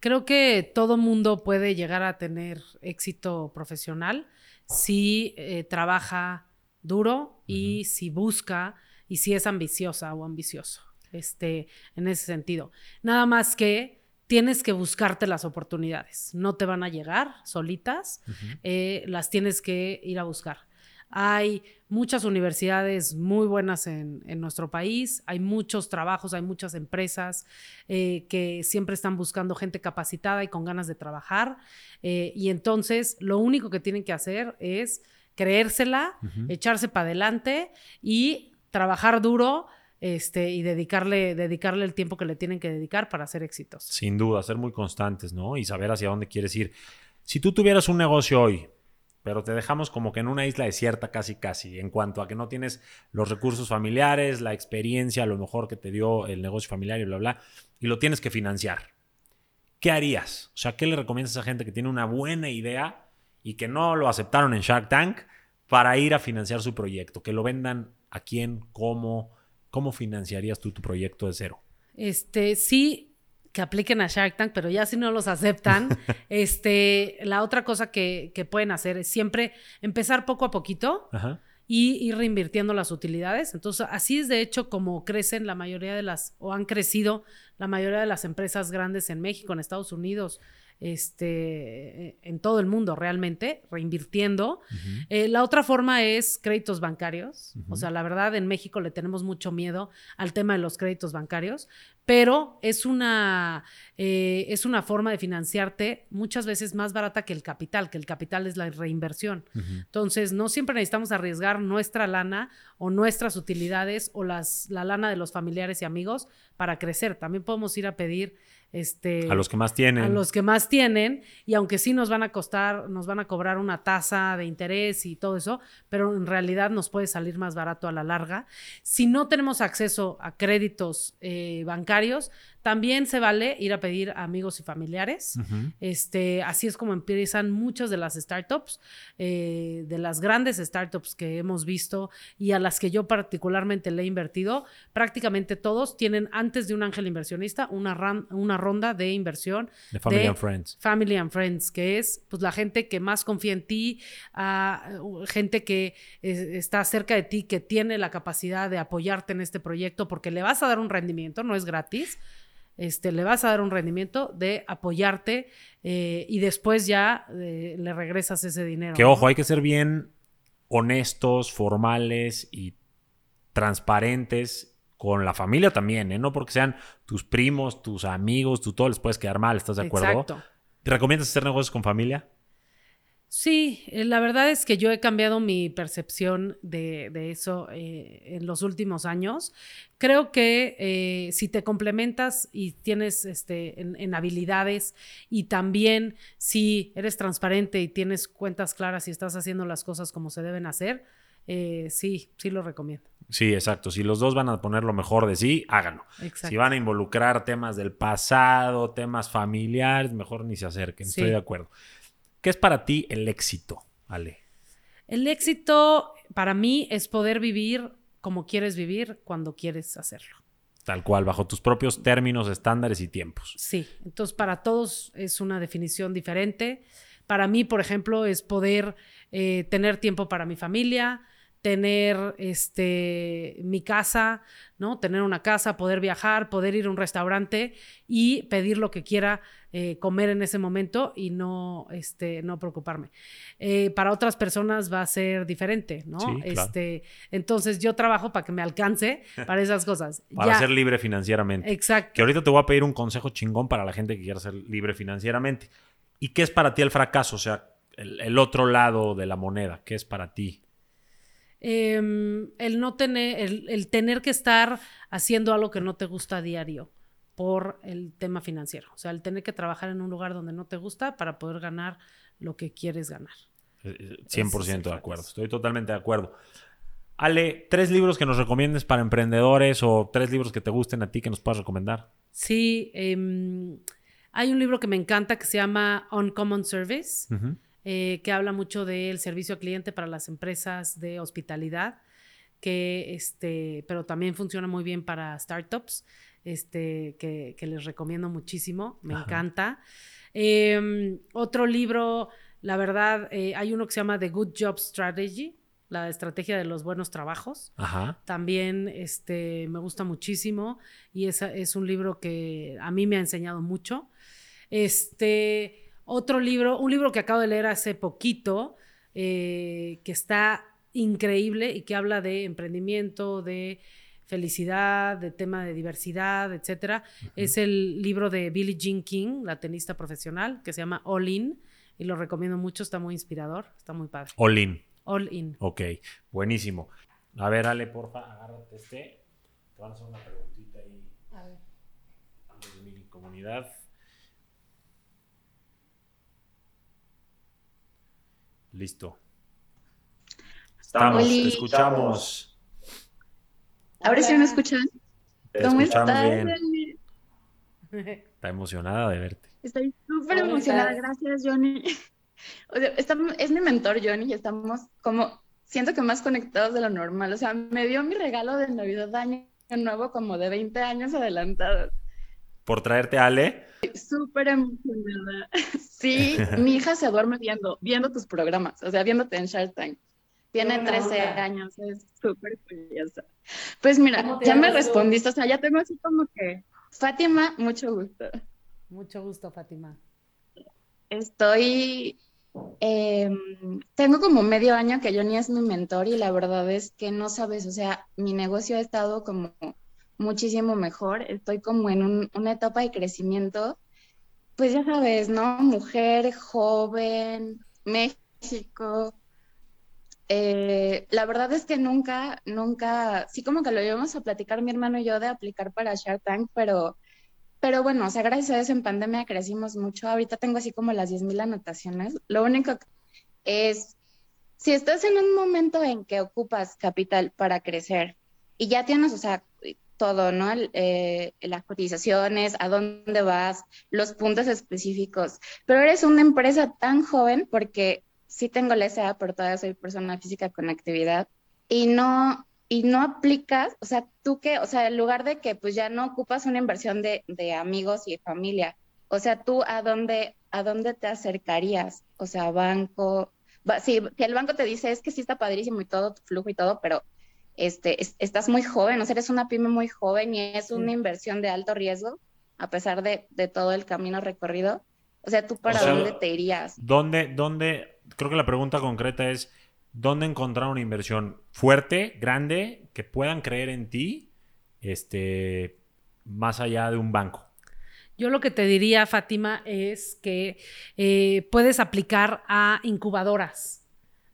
Creo que todo mundo puede llegar a tener éxito profesional si eh, trabaja duro y si busca y si es ambiciosa o ambicioso. Este, en ese sentido. Nada más que tienes que buscarte las oportunidades. No te van a llegar solitas, eh, las tienes que ir a buscar. Hay muchas universidades muy buenas en, nuestro país, hay muchos trabajos, hay muchas empresas eh, que siempre están buscando gente capacitada y con ganas de trabajar. Eh, y entonces lo único que tienen que hacer es creérsela, echarse para adelante y trabajar duro. Este, y dedicarle, dedicarle el tiempo que le tienen que dedicar para ser exitosos. Sin duda, ser muy constantes, ¿no? Y saber hacia dónde quieres ir. Si tú tuvieras un negocio hoy, pero te dejamos como que en una isla desierta casi casi, en cuanto a que no tienes los recursos familiares, la experiencia, lo mejor que te dio el negocio familiar y bla, bla, y lo tienes que financiar. ¿Qué harías? O sea, ¿qué le recomiendas a esa gente que tiene una buena idea y que no lo aceptaron en Shark Tank para ir a financiar su proyecto? Que lo vendan a quién, cómo, cómo financiarías tú tu proyecto de cero? Este, sí, que apliquen a Shark Tank, pero ya si no los aceptan, este, la otra cosa que, pueden hacer es siempre empezar poco a poquito y ir reinvirtiendo las utilidades. Entonces, así es de hecho como crecen la mayoría de las, o han crecido la mayoría de las empresas grandes en México, en Estados Unidos, este, en todo el mundo realmente, reinvirtiendo. Eh, la otra forma es créditos bancarios. O sea, la verdad, en México le tenemos mucho miedo al tema de los créditos bancarios, pero es una, eh, es una forma de financiarte muchas veces más barata que el capital, que el capital es la reinversión. Entonces, no siempre necesitamos arriesgar nuestra lana o nuestras utilidades o las, la lana de los familiares y amigos para crecer. También podemos ir a pedir este, a los que más tienen. A los que más tienen, y aunque sí nos van a costar, nos van a cobrar una tasa de interés y todo eso, pero en realidad nos puede salir más barato a la larga. Si no tenemos acceso a créditos eh, bancarios, también se vale ir a pedir a amigos y familiares. este, así es como empiezan muchas de las startups, eh, de las grandes startups que hemos visto y a las que yo particularmente le he invertido. Prácticamente todos tienen antes de un ángel inversionista una, una ronda de inversión. De Family and Friends. Family and Friends, que es pues, la gente que más confía en ti, gente que está cerca de ti, que tiene la capacidad de apoyarte en este proyecto porque le vas a dar un rendimiento, no es gratis este, le vas a dar un rendimiento de apoyarte eh, y después ya eh, le regresas ese dinero. Que ojo, hay que ser bien honestos, formales y transparentes con la familia también, ¿eh? No porque sean tus primos, tus amigos, tú todo les puedes quedar mal, ¿estás de acuerdo? Exacto. ¿Te recomiendas hacer negocios con familia? Sí, eh, la verdad es que yo he cambiado mi percepción de, eso eh, en los últimos años. Creo que eh, si te complementas y tienes este, en, habilidades y también si eres transparente y tienes cuentas claras y estás haciendo las cosas como se deben hacer, sí, sí lo recomiendo. Sí, exacto. Si los dos van a poner lo mejor de sí, háganlo. Si van a involucrar temas del pasado, temas familiares, mejor ni se acerquen. Estoy de acuerdo. ¿Qué es para ti el éxito, Ale? El éxito para mí es poder vivir como quieres vivir cuando quieres hacerlo. Tal cual, bajo tus propios términos, estándares y tiempos. Sí, entonces para todos es una definición diferente. Para mí, por ejemplo, es poder eh, tener tiempo para mi familia, tener este, mi casa, ¿no? Tener una casa, poder viajar, poder ir a un restaurante y pedir lo que quiera eh, comer en ese momento y no, este, no preocuparme. Eh, para otras personas va a ser diferente, ¿no? este, entonces yo trabajo para que me alcance para esas cosas. para ser libre financieramente. Exacto. Que ahorita te voy a pedir un consejo chingón para la gente que quiera ser libre financieramente. ¿Y qué es para ti el fracaso? O sea, el otro lado de la moneda, ¿qué es para ti? Em, el no tener, el, tener que estar haciendo algo que no te gusta a diario por el tema financiero. O sea, el tener que trabajar en un lugar donde no te gusta para poder ganar lo que quieres ganar. 100% eh, eh, de acuerdo, estoy totalmente de acuerdo. Ale, tres libros que nos recomiendes para emprendedores o tres libros que te gusten a ti que nos puedas recomendar. Sí, em, hay un libro que me encanta que se llama Uncommon Service. Eh, que habla mucho del servicio al cliente para las empresas de hospitalidad, que este, pero también funciona muy bien para startups, este, que, les recomiendo muchísimo, me encanta. Em, otro libro, la verdad, eh, hay uno que se llama The Good Job Strategy, la estrategia de los buenos trabajos. También este, me gusta muchísimo y es, es un libro que a mí me ha enseñado mucho. Este, otro libro, un libro que acabo de leer hace poquito, eh, que está increíble y que habla de emprendimiento, de felicidad, de tema de diversidad, etcétera. Es el libro de Billie Jean King, la tenista profesional, que se llama All In, y lo recomiendo mucho, está muy inspirador, está muy padre. All In. All In. Ok, buenísimo. A ver, Ale, porfa, agárrate este. Te van a hacer una preguntita ahí. A ver. De mi comunidad. Listo. Estamos, te escuchamos. Ahora sí me escuchan. ¿Cómo estás? Está emocionada de verte. Estoy súper emocionada, gracias Johnny. O sea, es mi mentor Johnny y estamos como, siento que más conectados de lo normal. O sea, me dio mi regalo de Navidad de Año Nuevo como de 20 años adelantado. ¿Por traerte a Ale? Súper emocionada. Sí, mi hija se duerme viendo, viendo tus programas, o sea, viéndote en Shark Tank. Tiene 13 años, es súper curiosa. Pues mira, ya me respondiste, o sea, ya tengo así como que, Fátima, mucho gusto. Mucho gusto, Fátima. Estoy, em, tengo como medio año que Johnny es mi mentor y la verdad es que no sabes, o sea, mi negocio ha estado como muchísimo mejor, estoy como en una etapa de crecimiento pues ya sabes, ¿no? Mujer, joven, México. Eh, la verdad es que nunca, nunca, sí como que lo íbamos a platicar mi hermano y yo de aplicar para Shark Tank, pero, pero bueno, o sea, gracias a eso en pandemia crecimos mucho. Ahorita tengo así como las 10.000 anotaciones. Lo único es, si estás en un momento en que ocupas capital para crecer y ya tienes, o sea, todo, ¿no? Eh, las cotizaciones, a dónde vas, los puntos específicos. Pero eres una empresa tan joven porque sí tengo la SA, pero todavía soy persona física con actividad y no, y no aplicas, o sea, tú que, o sea, en lugar de que pues ya no ocupas una inversión de, de amigos y familia, o sea, tú a dónde, a dónde te acercarías, o sea, banco, sí, que el banco te dice es que sí está padrísimo y todo, tu flujo y todo, pero este, estás muy joven, o sea, eres una pyme muy joven y es una inversión de alto riesgo, a pesar de, de todo el camino recorrido. O sea, ¿tú para dónde te irías? ¿Dónde, dónde, creo que la pregunta concreta es, ¿dónde encontrar una inversión fuerte, grande, que puedan creer en ti, este, más allá de un banco? Yo lo que te diría, Fátima, es que eh, puedes aplicar a incubadoras,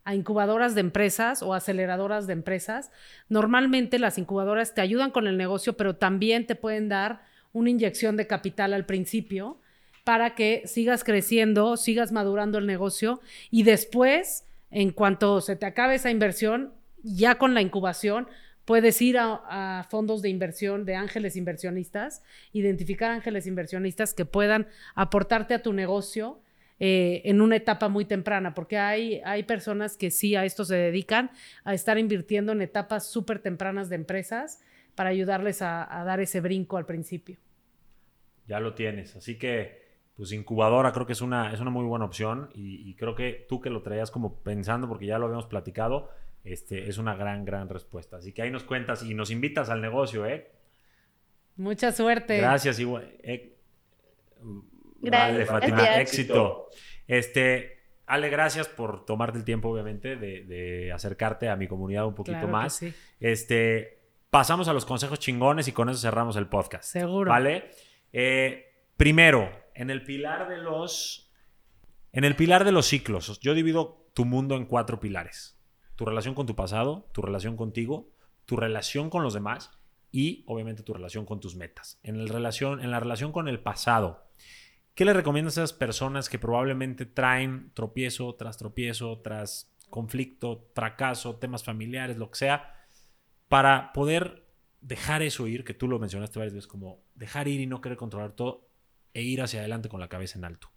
a incubadoras de empresas o aceleradoras de empresas. Normalmente las incubadoras te ayudan con el negocio, pero también te pueden dar una inyección de capital al principio para que sigas creciendo, sigas madurando el negocio y después, en cuanto se te acabe esa inversión, ya con la incubación, Puedes ir a, fondos de inversión, de ángeles inversionistas, identificar ángeles inversionistas que puedan aportarte a tu negocio eh, en una etapa muy temprana, porque hay, hay personas que sí a esto se dedican, a estar invirtiendo en etapas súper tempranas de empresas para ayudarles a, dar ese brinco al principio. Ya lo tienes, así que pues incubadora creo que es una, es una muy buena opción y, y creo que tú que lo traías como pensando, porque ya lo habíamos platicado, este, es una gran, gran respuesta. Así que ahí nos cuentas y nos invitas al negocio, ¿eh? Mucha suerte. Gracias, igual. Eh, vale, Fátima, éxito. Este, Ale, gracias por tomarte el tiempo, obviamente, de, acercarte a mi comunidad un poquito más. Este, pasamos a los consejos chingones y con eso cerramos el podcast. Seguro. ¿Vale? Eh, primero, en el pilar de los. En el pilar de los ciclos, yo divido tu mundo en cuatro pilares tu relación con tu pasado, tu relación contigo, tu relación con los demás y obviamente tu relación con tus metas. En, el relación, en la relación con el pasado, ¿qué le recomiendas a esas personas que probablemente traen tropiezo tras tropiezo, tras conflicto, fracaso, temas familiares, lo que sea, para poder dejar eso ir, que tú lo mencionaste varias veces, como dejar ir y no querer controlar todo e ir hacia adelante con la cabeza en alto?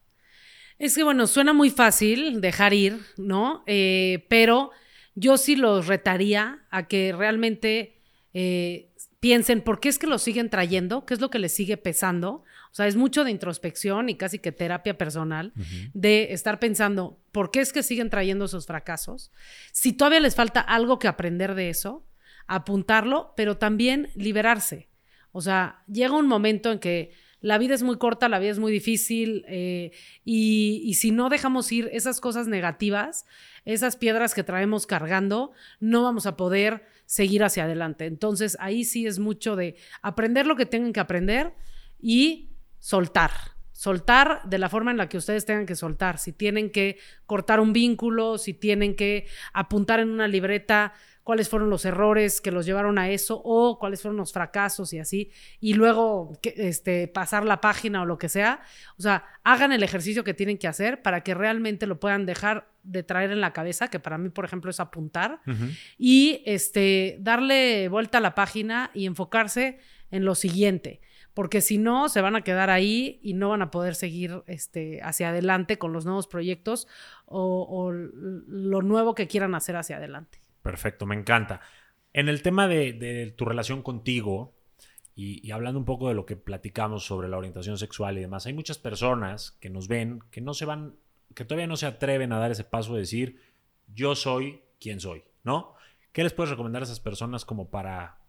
Es que bueno, suena muy fácil dejar ir, ¿no? Eh, pero yo sí los retaría a que realmente eh, piensen por qué es que lo siguen trayendo, qué es lo que les sigue pesando. O sea, es mucho de introspección y casi que terapia personal de estar pensando por qué es que siguen trayendo esos fracasos. Si todavía les falta algo que aprender de eso, apuntarlo, pero también liberarse. O sea, llega un momento en que la vida es muy corta, la vida es muy difícil eh, y, y, si no dejamos ir esas cosas negativas, esas piedras que traemos cargando, no vamos a poder seguir hacia adelante. Entonces ahí sí es mucho de aprender lo que tengan que aprender y soltar. Soltar de la forma en la que ustedes tengan que soltar. Si tienen que cortar un vínculo, si tienen que apuntar en una libreta cuáles fueron los errores que los llevaron a eso o cuáles fueron los fracasos y así, y luego este, pasar la página o lo que sea. O sea, hagan el ejercicio que tienen que hacer para que realmente lo puedan dejar de traer en la cabeza, que para mí, por ejemplo, es apuntar, y este, darle vuelta a la página y enfocarse en lo siguiente porque si no, se van a quedar ahí y no van a poder seguir este, hacia adelante con los nuevos proyectos o lo nuevo que quieran hacer hacia adelante. Perfecto, me encanta. En el tema de, tu relación contigo y, hablando un poco de lo que platicamos sobre la orientación sexual y demás, hay muchas personas que nos ven que no se van, que todavía no se atreven a dar ese paso de decir yo soy quien soy, ¿no? ¿Qué les puedes recomendar a esas personas como para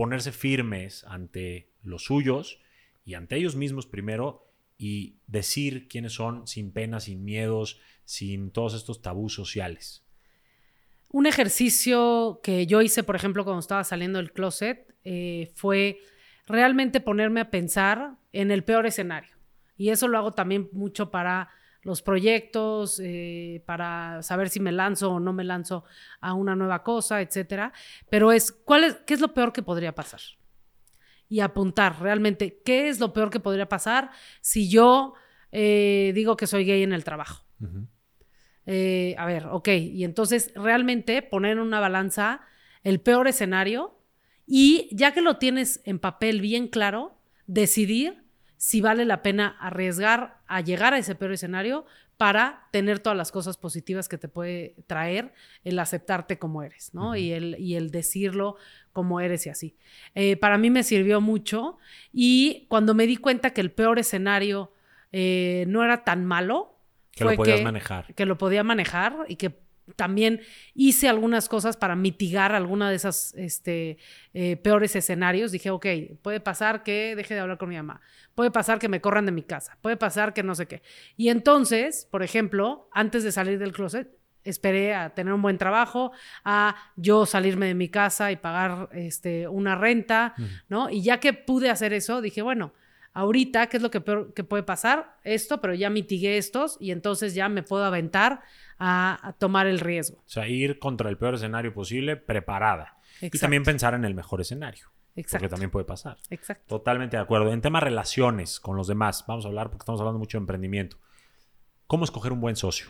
ponerse firmes ante los suyos y ante ellos mismos primero y decir quiénes son sin pena, sin miedos, sin todos estos tabús sociales? Un ejercicio que yo hice, por ejemplo, cuando estaba saliendo del closet, eh, fue realmente ponerme a pensar en el peor escenario. Y eso lo hago también mucho para los proyectos, eh, para saber si me lanzo o no me lanzo a una nueva cosa, etcétera. Pero es, ¿cuál es, ¿qué es lo peor que podría pasar? Y apuntar realmente, ¿qué es lo peor que podría pasar si yo eh, digo que soy gay en el trabajo? Eh, a ver, ok, y entonces realmente poner en una balanza el peor escenario Y ya que lo tienes en papel bien claro, decidir si vale la pena arriesgar a llegar a ese peor escenario para tener todas las cosas positivas que te puede traer el aceptarte como eres, ¿no? y, el, y el decirlo como eres y así. Eh, para mí me sirvió mucho y cuando me di cuenta que el peor escenario eh, no era tan malo, que lo podías manejar. Que lo podía manejar y que también hice algunas cosas para mitigar alguna de esas este, eh, peores escenarios. Dije, ok, puede pasar que deje de hablar con mi mamá, puede pasar que me corran de mi casa, puede pasar que no sé qué. Y entonces, por ejemplo, antes de salir del closet, esperé a tener un buen trabajo, a yo salirme de mi casa y pagar este, una renta, ¿no? Y ya que pude hacer eso, dije, bueno, ahorita, ¿qué es lo que, peor, que puede pasar? Esto, pero ya mitigué estos y entonces ya me puedo aventar a, tomar el riesgo. O sea, ir contra el peor escenario posible preparada. Y también pensar en el mejor escenario. Exacto. Porque también puede pasar. Exacto. Totalmente de acuerdo. En tema relaciones con los demás, vamos a hablar porque estamos hablando mucho de emprendimiento. ¿Cómo escoger un buen socio?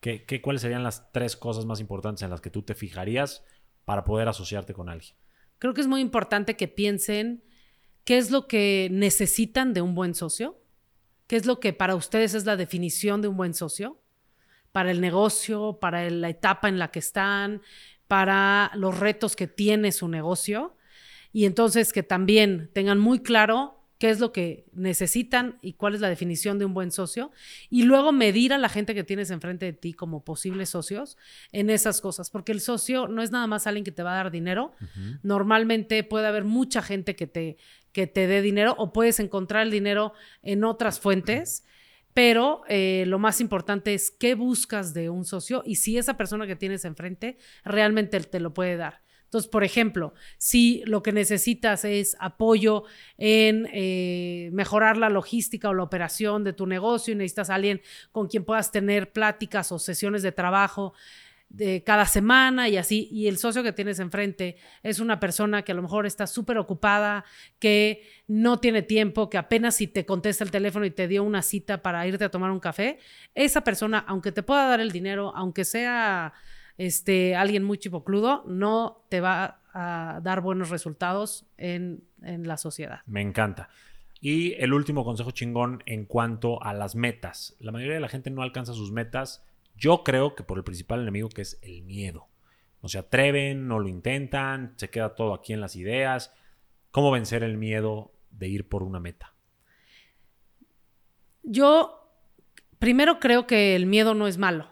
¿Qué, qué, cuáles serían las tres cosas más importantes en las que tú te fijarías para poder asociarte con alguien? Creo que es muy importante que piensen qué es lo que necesitan de un buen socio, qué es lo que para ustedes es la definición de un buen socio para el negocio, para la etapa en la que están, para los retos que tiene su negocio. Y entonces que también tengan muy claro qué es lo que necesitan y cuál es la definición de un buen socio. Y luego medir a la gente que tienes enfrente de ti como posibles socios en esas cosas. Porque el socio no es nada más alguien que te va a dar dinero. Normalmente puede haber mucha gente que te, que te dé dinero o puedes encontrar el dinero en otras fuentes pero eh, lo más importante es qué buscas de un socio y si esa persona que tienes enfrente realmente te lo puede dar. Entonces, por ejemplo, si lo que necesitas es apoyo en eh, mejorar la logística o la operación de tu negocio y necesitas a alguien con quien puedas tener pláticas o sesiones de trabajo de cada semana y así, y el socio que tienes enfrente es una persona que a lo mejor está súper ocupada, que no tiene tiempo, que apenas si te contesta el teléfono y te dio una cita para irte a tomar un café, esa persona, aunque te pueda dar el dinero, aunque sea este, alguien muy chipocludo, no te va a dar buenos resultados en, en la sociedad. Me encanta. Y el último consejo chingón en cuanto a las metas. La mayoría de la gente no alcanza sus metas yo creo que por el principal enemigo que es el miedo. No se atreven, no lo intentan, se queda todo aquí en las ideas. ¿Cómo vencer el miedo de ir por una meta? Yo primero creo que el miedo no es malo.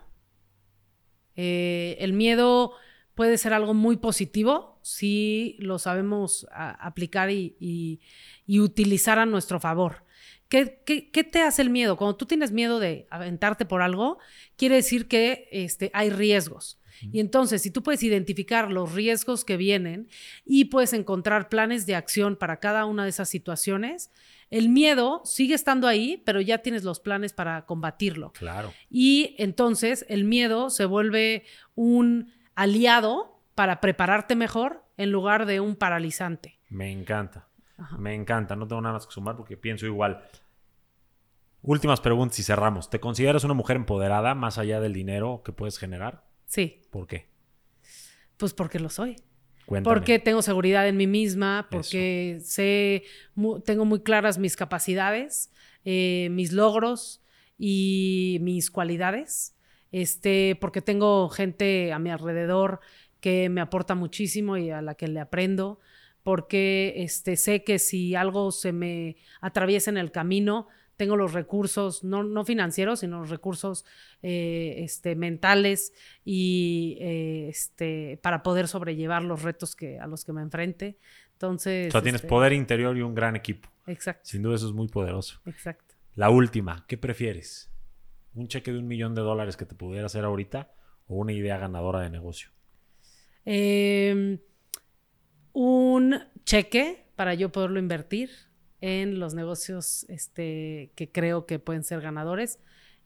Eh, el miedo puede ser algo muy positivo si lo sabemos aplicar y, utilizar a nuestro favor. ¿Qué, te hace el miedo? Cuando tú tienes miedo de aventarte por algo, quiere decir que este, hay riesgos. Y entonces, si tú puedes identificar los riesgos que vienen y puedes encontrar planes de acción para cada una de esas situaciones, el miedo sigue estando ahí, pero ya tienes los planes para combatirlo. Claro. Y entonces el miedo se vuelve un aliado para prepararte mejor en lugar de un paralizante. Me encanta. Me encanta. No tengo nada más que sumar porque pienso igual. Últimas preguntas y cerramos. ¿Te consideras una mujer empoderada más allá del dinero que puedes generar? Sí. ¿Por qué? Pues porque lo soy. Cuéntame. Porque tengo seguridad en mí misma, porque sé, tengo muy claras mis capacidades, eh, mis logros y mis cualidades. Este, porque tengo gente a mi alrededor que me aporta muchísimo y a la que le aprendo. Porque este, sé que si algo se me atraviesa en el camino, tengo los recursos, no, no financieros, sino los recursos eh, este, mentales y eh, este, para poder sobrellevar los retos que, a los que me enfrente. Entonces. O sea, tienes este poder interior y un gran equipo. Exacto. Sin duda eso es muy poderoso. Exacto. La última, ¿qué prefieres? ¿Un cheque de un millón de dólares que te pudiera hacer ahorita o una idea ganadora de negocio? Em, un cheque para yo poderlo invertir en los negocios este, que creo que pueden ser ganadores.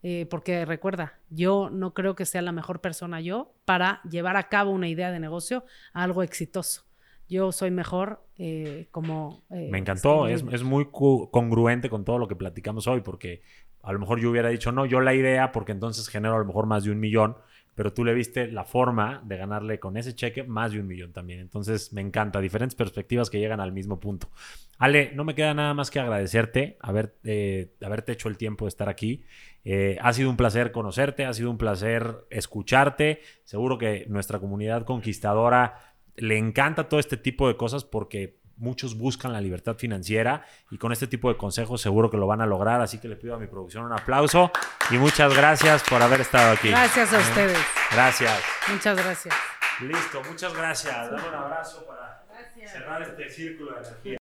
Eh, porque recuerda, yo no creo que sea la mejor persona yo para llevar a cabo una idea de negocio a algo exitoso. Yo soy mejor eh, como... Eh, Me encantó, es, es, muy congruente con todo lo que platicamos hoy, porque a lo mejor yo hubiera dicho, no, yo la idea, porque entonces genero a lo mejor más de un millón, pero tú le viste la forma de ganarle con ese cheque más de un millón también. Entonces me encanta, diferentes perspectivas que llegan al mismo punto. Ale, no me queda nada más que agradecerte, haber, eh, haberte hecho el tiempo de estar aquí. Eh, ha sido un placer conocerte, ha sido un placer escucharte. Seguro que nuestra comunidad conquistadora le encanta todo este tipo de cosas porque muchos buscan la libertad financiera y con este tipo de consejos seguro que lo van a lograr. Así que le pido a mi producción un aplauso y muchas gracias por haber estado aquí. Gracias a ustedes. Gracias. Muchas gracias. Listo, muchas gracias. Dame un abrazo para cerrar este círculo de energía.